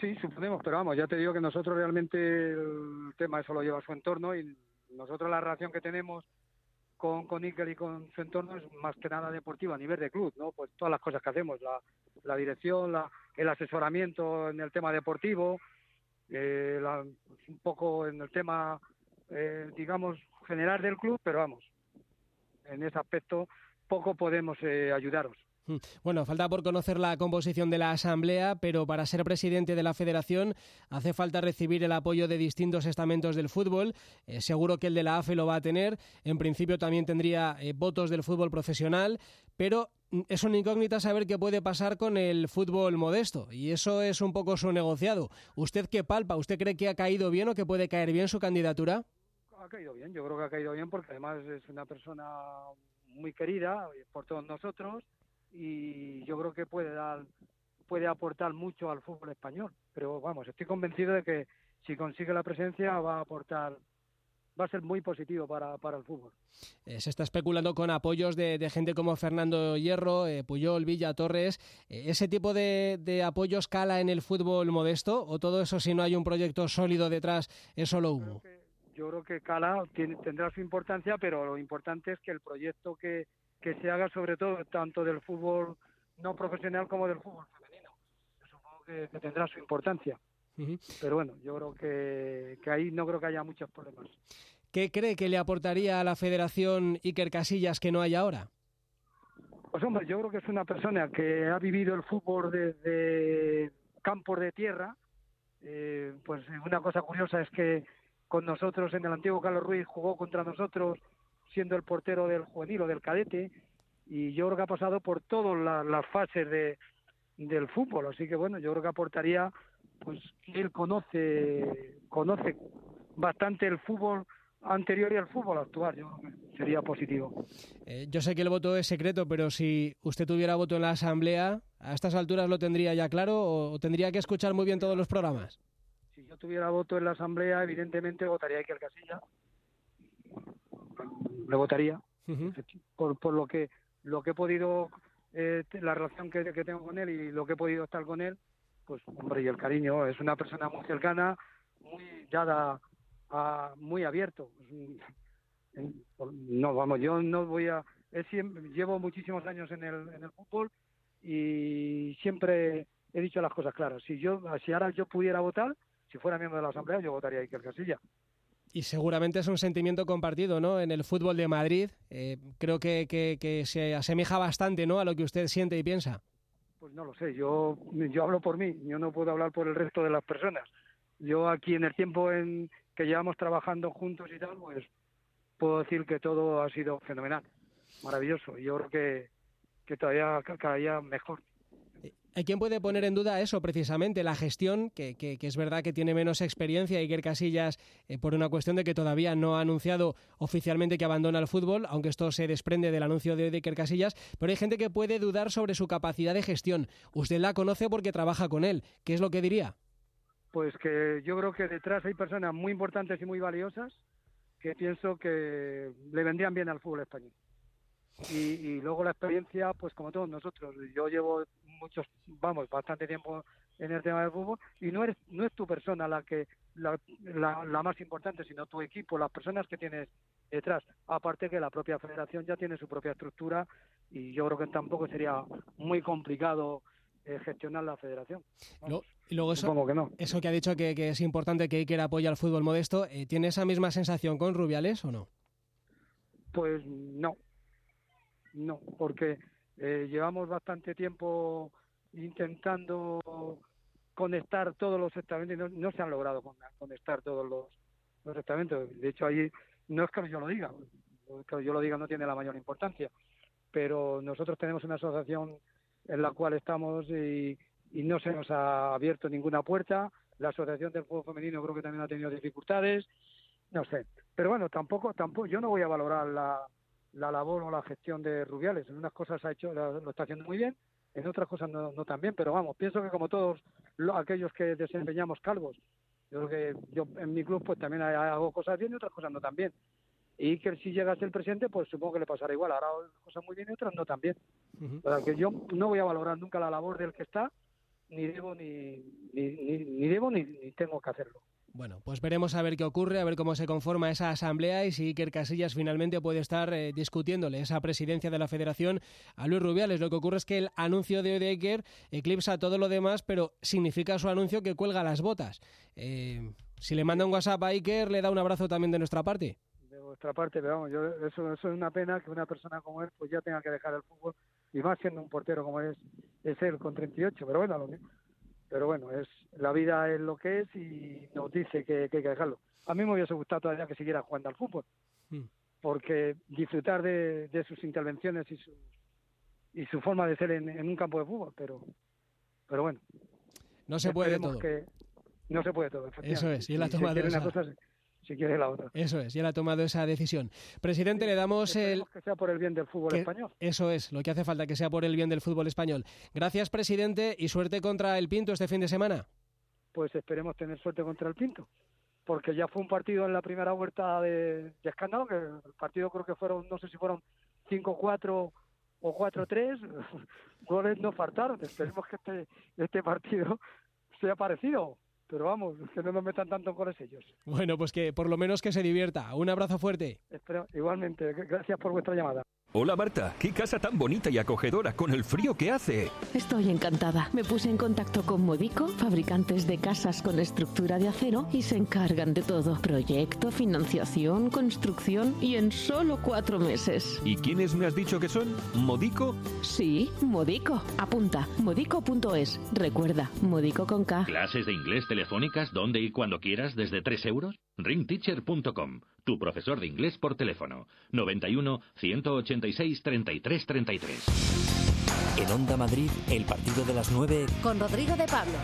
Sí, suponemos, pero vamos, ya te digo que nosotros realmente el tema eso lo lleva a su entorno y nosotros la relación que tenemos con, con Iker y con su entorno es más que nada deportiva a nivel de club, ¿no? Pues todas las cosas que hacemos, la, la dirección, la, el asesoramiento en el tema deportivo, eh, pues un poco en el tema, eh, digamos, general del club, pero vamos, en ese aspecto poco podemos eh, ayudaros. Mm. Bueno, falta por conocer la composición de la Asamblea, pero para ser presidente de la Federación hace falta recibir el apoyo de distintos estamentos del fútbol. Eh, seguro que el de la AFE lo va a tener. En principio también tendría eh, votos del fútbol profesional, pero mm, es una incógnita saber qué puede pasar con el fútbol modesto y eso es un poco su negociado. ¿Usted qué palpa? ¿Usted cree que ha caído bien o que puede caer bien su candidatura? Ha caído bien, yo creo que ha caído bien porque además es una persona muy querida por todos nosotros y yo creo que puede dar puede aportar mucho al fútbol español pero vamos estoy convencido de que si consigue la presencia va a aportar va a ser muy positivo para, para el fútbol. Eh, se está especulando con apoyos de, gente como Fernando Hierro, eh, Puyol, Villa, Torres. Eh, ¿Ese tipo de, de, apoyos cala en el fútbol modesto o todo eso si no hay un proyecto sólido detrás es solo humo? yo creo que cala tiene, tendrá su importancia, pero lo importante es que el proyecto que, que se haga sobre todo tanto del fútbol no profesional como del fútbol femenino. Supongo que, tendrá su importancia. Pero bueno, yo creo que, que ahí no creo que haya muchos problemas. ¿Qué cree que le aportaría a la federación Iker Casillas que no hay ahora? Pues hombre, yo creo que es una persona que ha vivido el fútbol desde campos de tierra. Eh, pues una cosa curiosa es que con nosotros en el antiguo Carlos Ruiz jugó contra nosotros siendo el portero del juvenil o del cadete, y yo creo que ha pasado por todas las fases de, del fútbol, así que bueno, yo creo que aportaría, pues que él conoce, conoce bastante el fútbol anterior y el fútbol actual, yo creo que sería positivo. Eh, yo sé que el voto es secreto, pero si usted tuviera voto en la Asamblea, ¿a estas alturas lo tendría ya claro o tendría que escuchar muy bien todos los programas? Si yo tuviera voto en la Asamblea, evidentemente votaría aquí al Casilla le votaría por, por lo que lo que he podido eh, la relación que, tengo con él y lo que he podido estar con él pues hombre y el cariño es una persona muy cercana muy dada a, muy abierto. No vamos yo no voy a llevo muchísimos años en el, en el fútbol y siempre he dicho las cosas claras. Si yo si ahora yo pudiera votar si fuera miembro de la asamblea yo votaría a Iker Casilla y seguramente es un sentimiento compartido, ¿no? En el fútbol de Madrid, eh, creo que, que, se asemeja bastante, ¿no? A lo que usted siente y piensa. Pues no lo sé, yo, yo hablo por mí, yo no puedo hablar por el resto de las personas. Yo aquí en el tiempo en que llevamos trabajando juntos y tal, pues puedo decir que todo ha sido fenomenal, maravilloso. Y yo creo que, que todavía cada día mejor. Hay quien puede poner en duda eso precisamente, la gestión, que, que, es verdad que tiene menos experiencia Iker Casillas eh, por una cuestión de que todavía no ha anunciado oficialmente que abandona el fútbol, aunque esto se desprende del anuncio de Iker Casillas, pero hay gente que puede dudar sobre su capacidad de gestión. Usted la conoce porque trabaja con él. ¿Qué es lo que diría? Pues que yo creo que detrás hay personas muy importantes y muy valiosas que pienso que le vendrían bien al fútbol español. Y, y, luego la experiencia, pues como todos nosotros, yo llevo muchos, vamos, bastante tiempo en el tema del fútbol y no eres, no es tu persona la que la, la, más importante, sino tu equipo, las personas que tienes detrás. Aparte que la propia federación ya tiene su propia estructura y yo creo que tampoco sería muy complicado eh, gestionar la federación. y luego eso, que no. eso que ha dicho que, es importante que Iker apoye al fútbol modesto, eh, ¿tiene esa misma sensación con Rubiales o no? Pues no, no, porque Eh, llevamos bastante tiempo intentando conectar todos los estamentos no, no se han logrado con- conectar todos los, los estamentos. De hecho, ahí no es que yo lo diga, yo lo diga no tiene la mayor importancia, pero nosotros tenemos una asociación en la cual estamos y, y no se nos ha abierto ninguna puerta. La asociación del fútbol femenino creo que también ha tenido dificultades, no sé. Pero bueno, tampoco, tampoco, yo no voy a valorar la, la labor o la gestión de Rubiales. En unas cosas ha hecho, lo, está haciendo muy bien, en otras cosas no, no tan bien. Pero vamos, pienso que como todos lo- aquellos que desempeñamos calvos, yo creo que yo en mi club pues también ha- hago cosas bien y otras cosas no tan bien. Y que si llega a ser presidente, pues supongo que le pasará igual. Ahora cosas muy bien y otras no tan bien. O sea, que yo no voy a valorar nunca la labor del que está, ni debo ni, ni, ni, ni debo ni, ni tengo que hacerlo. Bueno, pues veremos a ver qué ocurre, a ver cómo se conforma esa asamblea y si Iker Casillas finalmente puede estar eh, discutiéndole esa presidencia de la federación a Luis Rubiales. Lo que ocurre es que el anuncio de hoy de Iker eclipsa todo lo demás, pero significa su anuncio que cuelga las botas. Eh, si le manda un WhatsApp a Iker, le da un abrazo también de nuestra parte. de vuestra parte, pero vamos, yo, eso, eso es una pena que una persona como él pues ya tenga que dejar el fútbol y más siendo un portero como es, es él con 38, pero bueno, lo que- pero bueno, es la vida es lo que es y nos dice que, que hay que dejarlo. A mí me hubiese gustado todavía que siguiera jugando al fútbol, Mm. porque disfrutar de, de sus intervenciones y su, y su forma de ser en, en un campo de fútbol, pero pero bueno. No se puede todo. que- no se puede todo, efectivamente. Eso es, y Si tomado quiere una esa- si quiere la otra. Eso es, y él ha tomado esa decisión. Presidente, le damos el... Que sea por el bien del fútbol que- español. Eso es, lo que hace falta, que sea por el bien del fútbol español. Gracias, presidente, y suerte contra el Pinto este fin de semana. pues esperemos tener suerte contra el Pinto. Porque ya fue un partido en la primera vuelta de, de escándalo, que el partido creo que fueron, no sé si fueron 5-4 o 4-3, goles no faltaron. Esperemos que este, este partido sea parecido, pero vamos, que no nos metan tanto goles ellos. Bueno, pues que por lo menos que se divierta. Un abrazo fuerte. Espero, igualmente, gracias por vuestra llamada. Hola Marta, qué casa tan bonita y acogedora con el frío que hace. Estoy encantada. Me puse en contacto con Modico, fabricantes de casas con estructura de acero, y se encargan de todo. Proyecto, financiación, construcción y en solo cuatro meses. ¿Y quiénes me has dicho que son? ¿Modico? Sí, Modico. Apunta, modico.es. Recuerda, Modico con K. ¿Clases de inglés telefónicas donde y cuando quieras desde 3 euros? ringteacher.com, tu profesor de inglés por teléfono. 91 186 33 33. En Onda Madrid, el partido de las 9 Con Rodrigo de Pablo.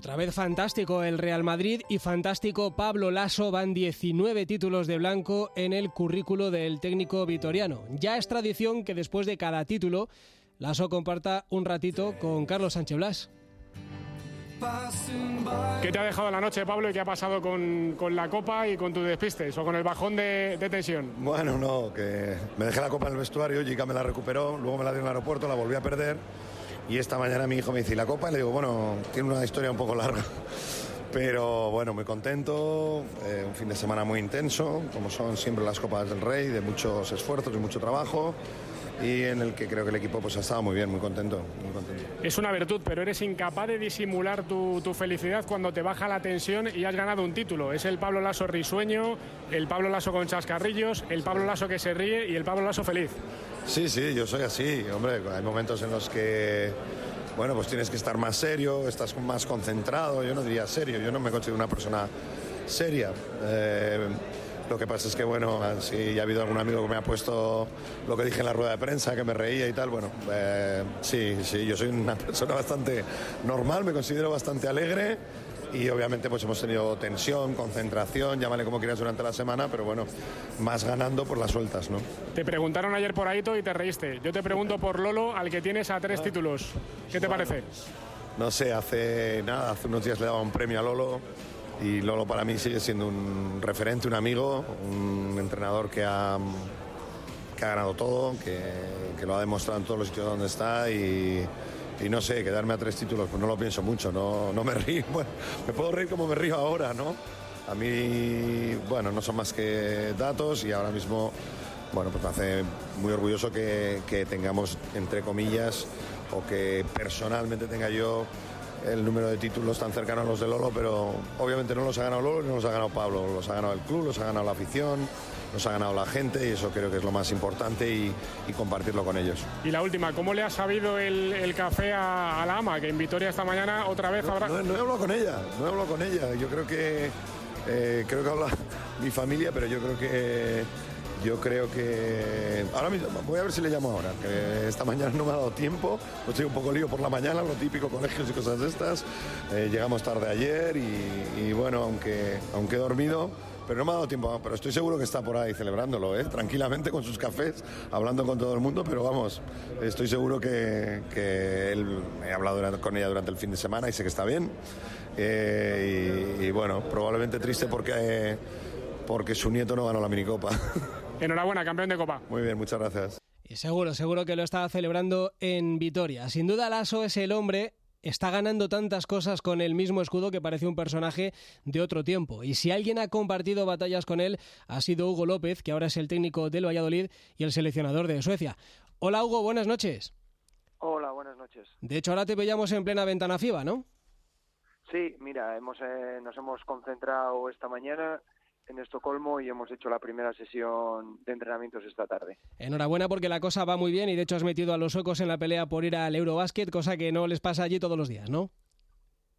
Otra vez fantástico el Real Madrid y fantástico Pablo Lasso. Van 19 títulos de blanco en el currículo del técnico vitoriano. Ya es tradición que después de cada título, Lasso comparta un ratito con Carlos Sánchez Blas. ¿Qué te ha dejado la noche, Pablo, y qué ha pasado con, con la copa y con tus despistes o con el bajón de, de tensión? Bueno, no, que me dejé la copa en el vestuario, Jica me la recuperó, luego me la dio en el aeropuerto, la volví a perder y esta mañana mi hijo me dice, ¿y la copa? Y le digo, bueno, tiene una historia un poco larga. Pero bueno, muy contento, eh, un fin de semana muy intenso, como son siempre las Copas del Rey, de muchos esfuerzos y mucho trabajo, y en el que creo que el equipo pues ha estado muy bien, muy contento, muy contento. Es una virtud, pero eres incapaz de disimular tu, tu felicidad cuando te baja la tensión y has ganado un título. Es el Pablo Lasso risueño, el Pablo Lasso con chascarrillos, el Pablo Lasso que se ríe y el Pablo Lasso feliz. Sí, sí, yo soy así, hombre, hay momentos en los que, bueno, pues tienes que estar más serio, estás más concentrado, yo no diría serio, yo no me considero una persona seria. Eh, lo que pasa es que, bueno, si ha habido algún amigo que me ha puesto lo que dije en la rueda de prensa, que me reía y tal, bueno, eh, sí, sí, yo soy una persona bastante normal, me considero bastante alegre y obviamente pues hemos tenido tensión, concentración, llámale como quieras durante la semana, pero bueno, más ganando por las sueltas, ¿no? Te preguntaron ayer por Aito y te reíste. Yo te pregunto por Lolo, al que tienes a tres títulos. ¿Qué te parece? No sé, hace nada, hace unos días le daba un premio a Lolo y Lolo para mí sigue siendo un referente, un amigo, un entrenador que ha, que ha ganado todo, que, que lo ha demostrado en todos los sitios donde está y, y no sé, quedarme a tres títulos, pues no lo pienso mucho, no, no me río, me puedo reír como me río ahora, ¿no? A mí, bueno, no son más que datos y ahora mismo bueno, pues me hace muy orgulloso que, que tengamos, entre comillas, o que personalmente tenga yo el número de títulos tan cercanos a los de Lolo, pero obviamente no los ha ganado Lolo ni los ha ganado Pablo, los ha ganado el club, los ha ganado la afición, nos ha ganado la gente y eso creo que es lo más importante y, y compartirlo con ellos. Y la última, ¿cómo le ha sabido el, el café a, a, la ama? Que en Vitoria esta mañana otra vez habrá... No, no, he hablado con ella, no he hablado con ella. Yo creo que, eh, creo que habla mi familia, pero yo creo que... Yo creo que. Ahora mismo, voy a ver si le llamo ahora, que esta mañana no me ha dado tiempo. Pues estoy un poco lío por la mañana, lo típico, colegios y cosas de estas. Eh, llegamos tarde ayer y, y, bueno, aunque, aunque he dormido, pero no me ha dado tiempo. Pero estoy seguro que está por ahí celebrándolo, ¿eh? tranquilamente con sus cafés, hablando con todo el mundo. Pero vamos, estoy seguro que, que él, he hablado durante, con ella durante el fin de semana y sé que está bien. Eh, y, y, bueno, probablemente triste porque, porque su nieto no ganó la minicopa. Enhorabuena, campeón de Copa. Muy bien, muchas gracias. Y seguro, seguro que lo está celebrando en Vitoria. Sin duda, Lasso es el hombre. Está ganando tantas cosas con el mismo escudo que parece un personaje de otro tiempo. Y si alguien ha compartido batallas con él, ha sido Hugo López, que ahora es el técnico del Valladolid y el seleccionador de Suecia. Hola Hugo, buenas noches. Hola, buenas noches. De hecho, ahora te veíamos en plena ventana FIBA, ¿no? Sí, mira, hemos, eh, nos hemos concentrado esta mañana en Estocolmo y hemos hecho la primera sesión de entrenamientos esta tarde. Enhorabuena porque la cosa va muy bien y de hecho has metido a los suecos en la pelea por ir al Eurobasket, cosa que no les pasa allí todos los días, ¿no?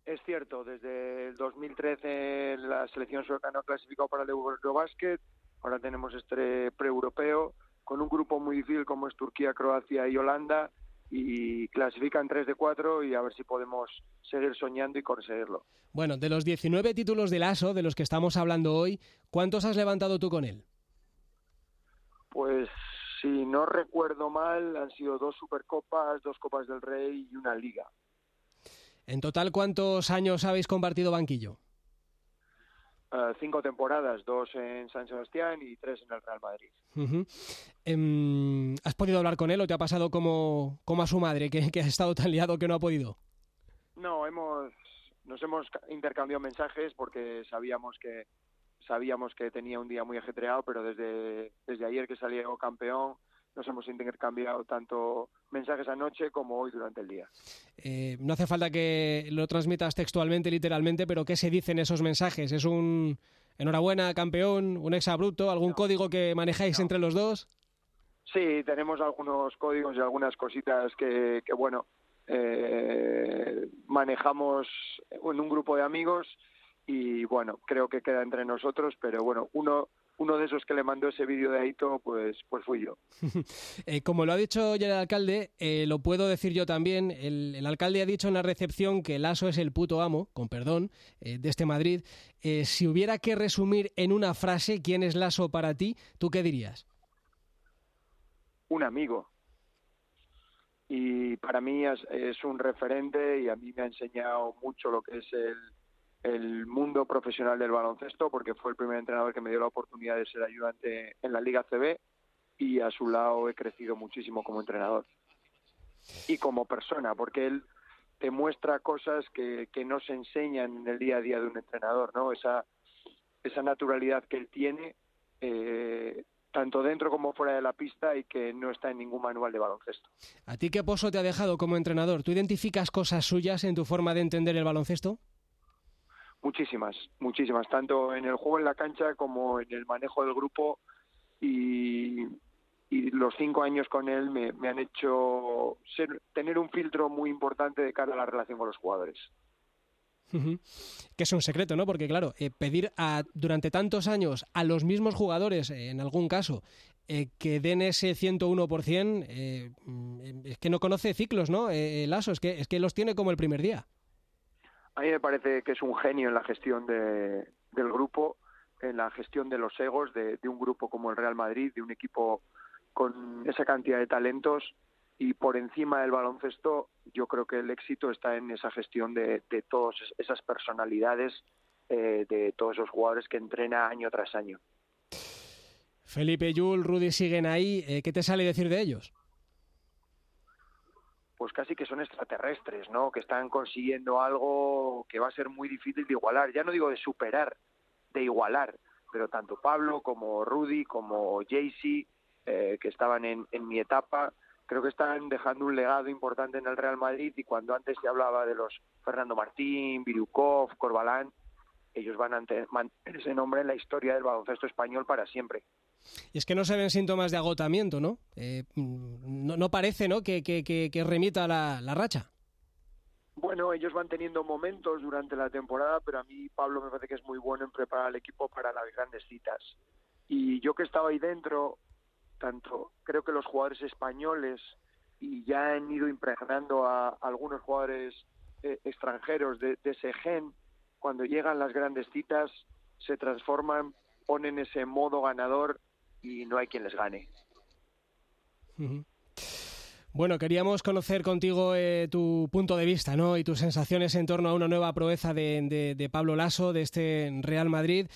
Es cierto, desde el 2013 la selección sueca no ha clasificado para el Eurobasket, ahora tenemos este pre-europeo con un grupo muy difícil como es Turquía, Croacia y Holanda y clasifican 3 de 4 y a ver si podemos seguir soñando y conseguirlo. Bueno, de los 19 títulos del ASO de los que estamos hablando hoy, ¿cuántos has levantado tú con él? Pues si no recuerdo mal, han sido dos Supercopas, dos Copas del Rey y una Liga. En total, ¿cuántos años habéis compartido banquillo? Uh, cinco temporadas, dos en San Sebastián y tres en el Real Madrid. Uh -huh. eh, ¿Has podido hablar con él o te ha pasado como, como a su madre, que, que, ha estado tan liado que no ha podido? No, hemos, nos hemos intercambiado mensajes porque sabíamos que sabíamos que tenía un día muy ajetreado, pero desde, desde ayer que salió campeón nos hemos intercambiado tanto mensajes anoche como hoy durante el día. Eh, no hace falta que lo transmitas textualmente, literalmente, pero ¿qué se dicen esos mensajes? ¿Es un enhorabuena, campeón, un exabrupto, algún no. código que manejáis no. entre los dos? Sí, tenemos algunos códigos y algunas cositas que, que bueno, eh, manejamos en un grupo de amigos y bueno, creo que queda entre nosotros, pero bueno, uno uno de esos que le mandó ese vídeo de Aito, pues, pues fui yo. eh, como lo ha dicho ya el alcalde, eh, lo puedo decir yo también. El, el, alcalde ha dicho en la recepción que Lasso es el puto amo, con perdón, eh, de este Madrid. Si hubiera que resumir en una frase quién es Lasso para ti, ¿tú qué dirías? Un amigo. Y para mí es, es un referente y a mí me ha enseñado mucho lo que es el, el mundo profesional del baloncesto porque fue el primer entrenador que me dio la oportunidad de ser ayudante en la Liga CB y a su lado he crecido muchísimo como entrenador y como persona porque él te muestra cosas que, no se enseñan en el día a día de un entrenador, ¿no? Esa, esa naturalidad que él tiene eh, tanto dentro como fuera de la pista y que no está en ningún manual de baloncesto. ¿A ti qué pozo te ha dejado como entrenador? ¿Tú identificas cosas suyas en tu forma de entender el baloncesto? Muchísimas, muchísimas, tanto en el juego en la cancha como en el manejo del grupo y, los cinco años con él me, han hecho ser, tener un filtro muy importante de cara a la relación con los jugadores. Que es un secreto, ¿no? Porque, claro, eh, pedir a, durante tantos años a los mismos jugadores, eh, en algún caso, eh, que den ese 101%, eh, es que no conoce ciclos, ¿no? Eh, Lasso, es que, es que los tiene como el primer día. A mí me parece que es un genio en la gestión de, del grupo, en la gestión de los egos de, un grupo como el Real Madrid, de un equipo con esa cantidad de talentos y por encima del baloncesto yo creo que el éxito está en esa gestión de, de todas esas personalidades, eh, de todos esos jugadores que entrena año tras año. Felipe Yul, Rudy siguen ahí, eh, ¿qué te sale decir de ellos? Pues casi que son extraterrestres, ¿no? Que están consiguiendo algo que va a ser muy difícil de igualar. Ya no digo de superar, de igualar. Pero tanto Pablo como Rudy, como Jaycee, eh, que estaban en, mi etapa. Creo que están dejando un legado importante en el Real Madrid y cuando antes se hablaba de los Fernando Martín, Virukov, Corbalán, ellos van a mantener ese nombre en la historia del baloncesto español para siempre. Y es que no se ven síntomas de agotamiento, ¿no? Eh, no, parece, ¿no? Que, que, remita la, la, racha. Bueno, ellos van teniendo momentos durante la temporada, pero a mí Pablo me parece que es muy bueno en preparar al equipo para las grandes citas. Y yo que estaba ahí dentro, tanto creo que los jugadores españoles y ya han ido impregnando a, algunos jugadores eh, extranjeros de ese gen, cuando llegan las grandes citas se transforman, ponen ese modo ganador y no hay quien les gane. Bueno, queríamos conocer contigo eh, tu punto de vista ¿no? y tus sensaciones en torno a una nueva proeza de, Pablo Lasso, de este Real Madrid.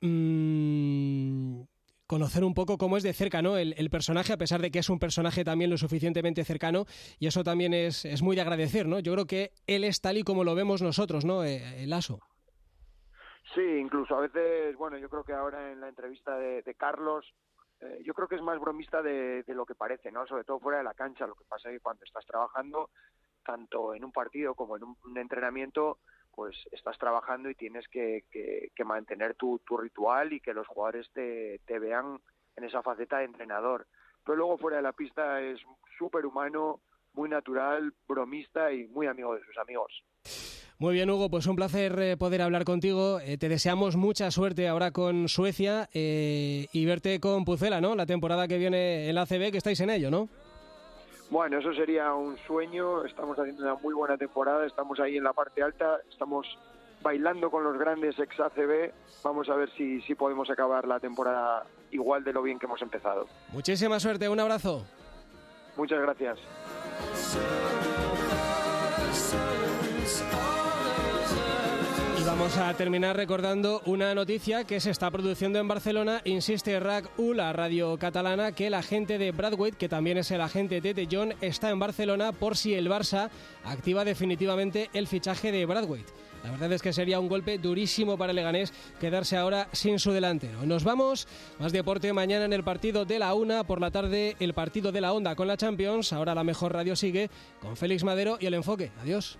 Mm, conocer un poco cómo es de cerca ¿no? El, personaje, a pesar de que es un personaje también lo suficientemente cercano, y eso también es, es muy de agradecer. ¿no? Yo creo que él es tal y como lo vemos nosotros, ¿no? Eh, el Lasso. Sí, incluso a veces, bueno, yo creo que ahora en la entrevista de, Carlos, eh, yo creo que es más bromista de, lo que parece, ¿no? Sobre todo fuera de la cancha. Lo que pasa es que cuando estás trabajando, tanto en un partido como en un, entrenamiento, pues estás trabajando y tienes que, mantener tu, ritual y que los jugadores te, te vean en esa faceta de entrenador. Pero luego fuera de la pista es súper humano, muy natural, bromista y muy amigo de sus amigos. Muy bien, Hugo, pues un placer eh, poder hablar contigo. Eh, te deseamos mucha suerte ahora con Suecia eh, y verte con Pucela, ¿no? La temporada que viene en la ACB, que estáis en ello, ¿no? Bueno, eso sería un sueño. Estamos haciendo una muy buena temporada. Estamos ahí en la parte alta. Estamos bailando con los grandes ex ACB. Vamos a ver si, si podemos acabar la temporada igual de lo bien que hemos empezado. Muchísima suerte. Un abrazo. Muchas gracias. Vamos a terminar recordando una noticia que se está produciendo en Barcelona. Insiste RAC U, la radio catalana, que el agente de Bradwaite, que también es el agente de De Jong, está en Barcelona por si el Barça activa definitivamente el fichaje de Bradwaite. La verdad es que sería un golpe durísimo para el Leganés quedarse ahora sin su delantero. Nos vamos, más deporte mañana en el partido de la una, por la tarde el partido de la onda con la Champions. Ahora la mejor radio sigue con Félix Madero y el enfoque. Adiós.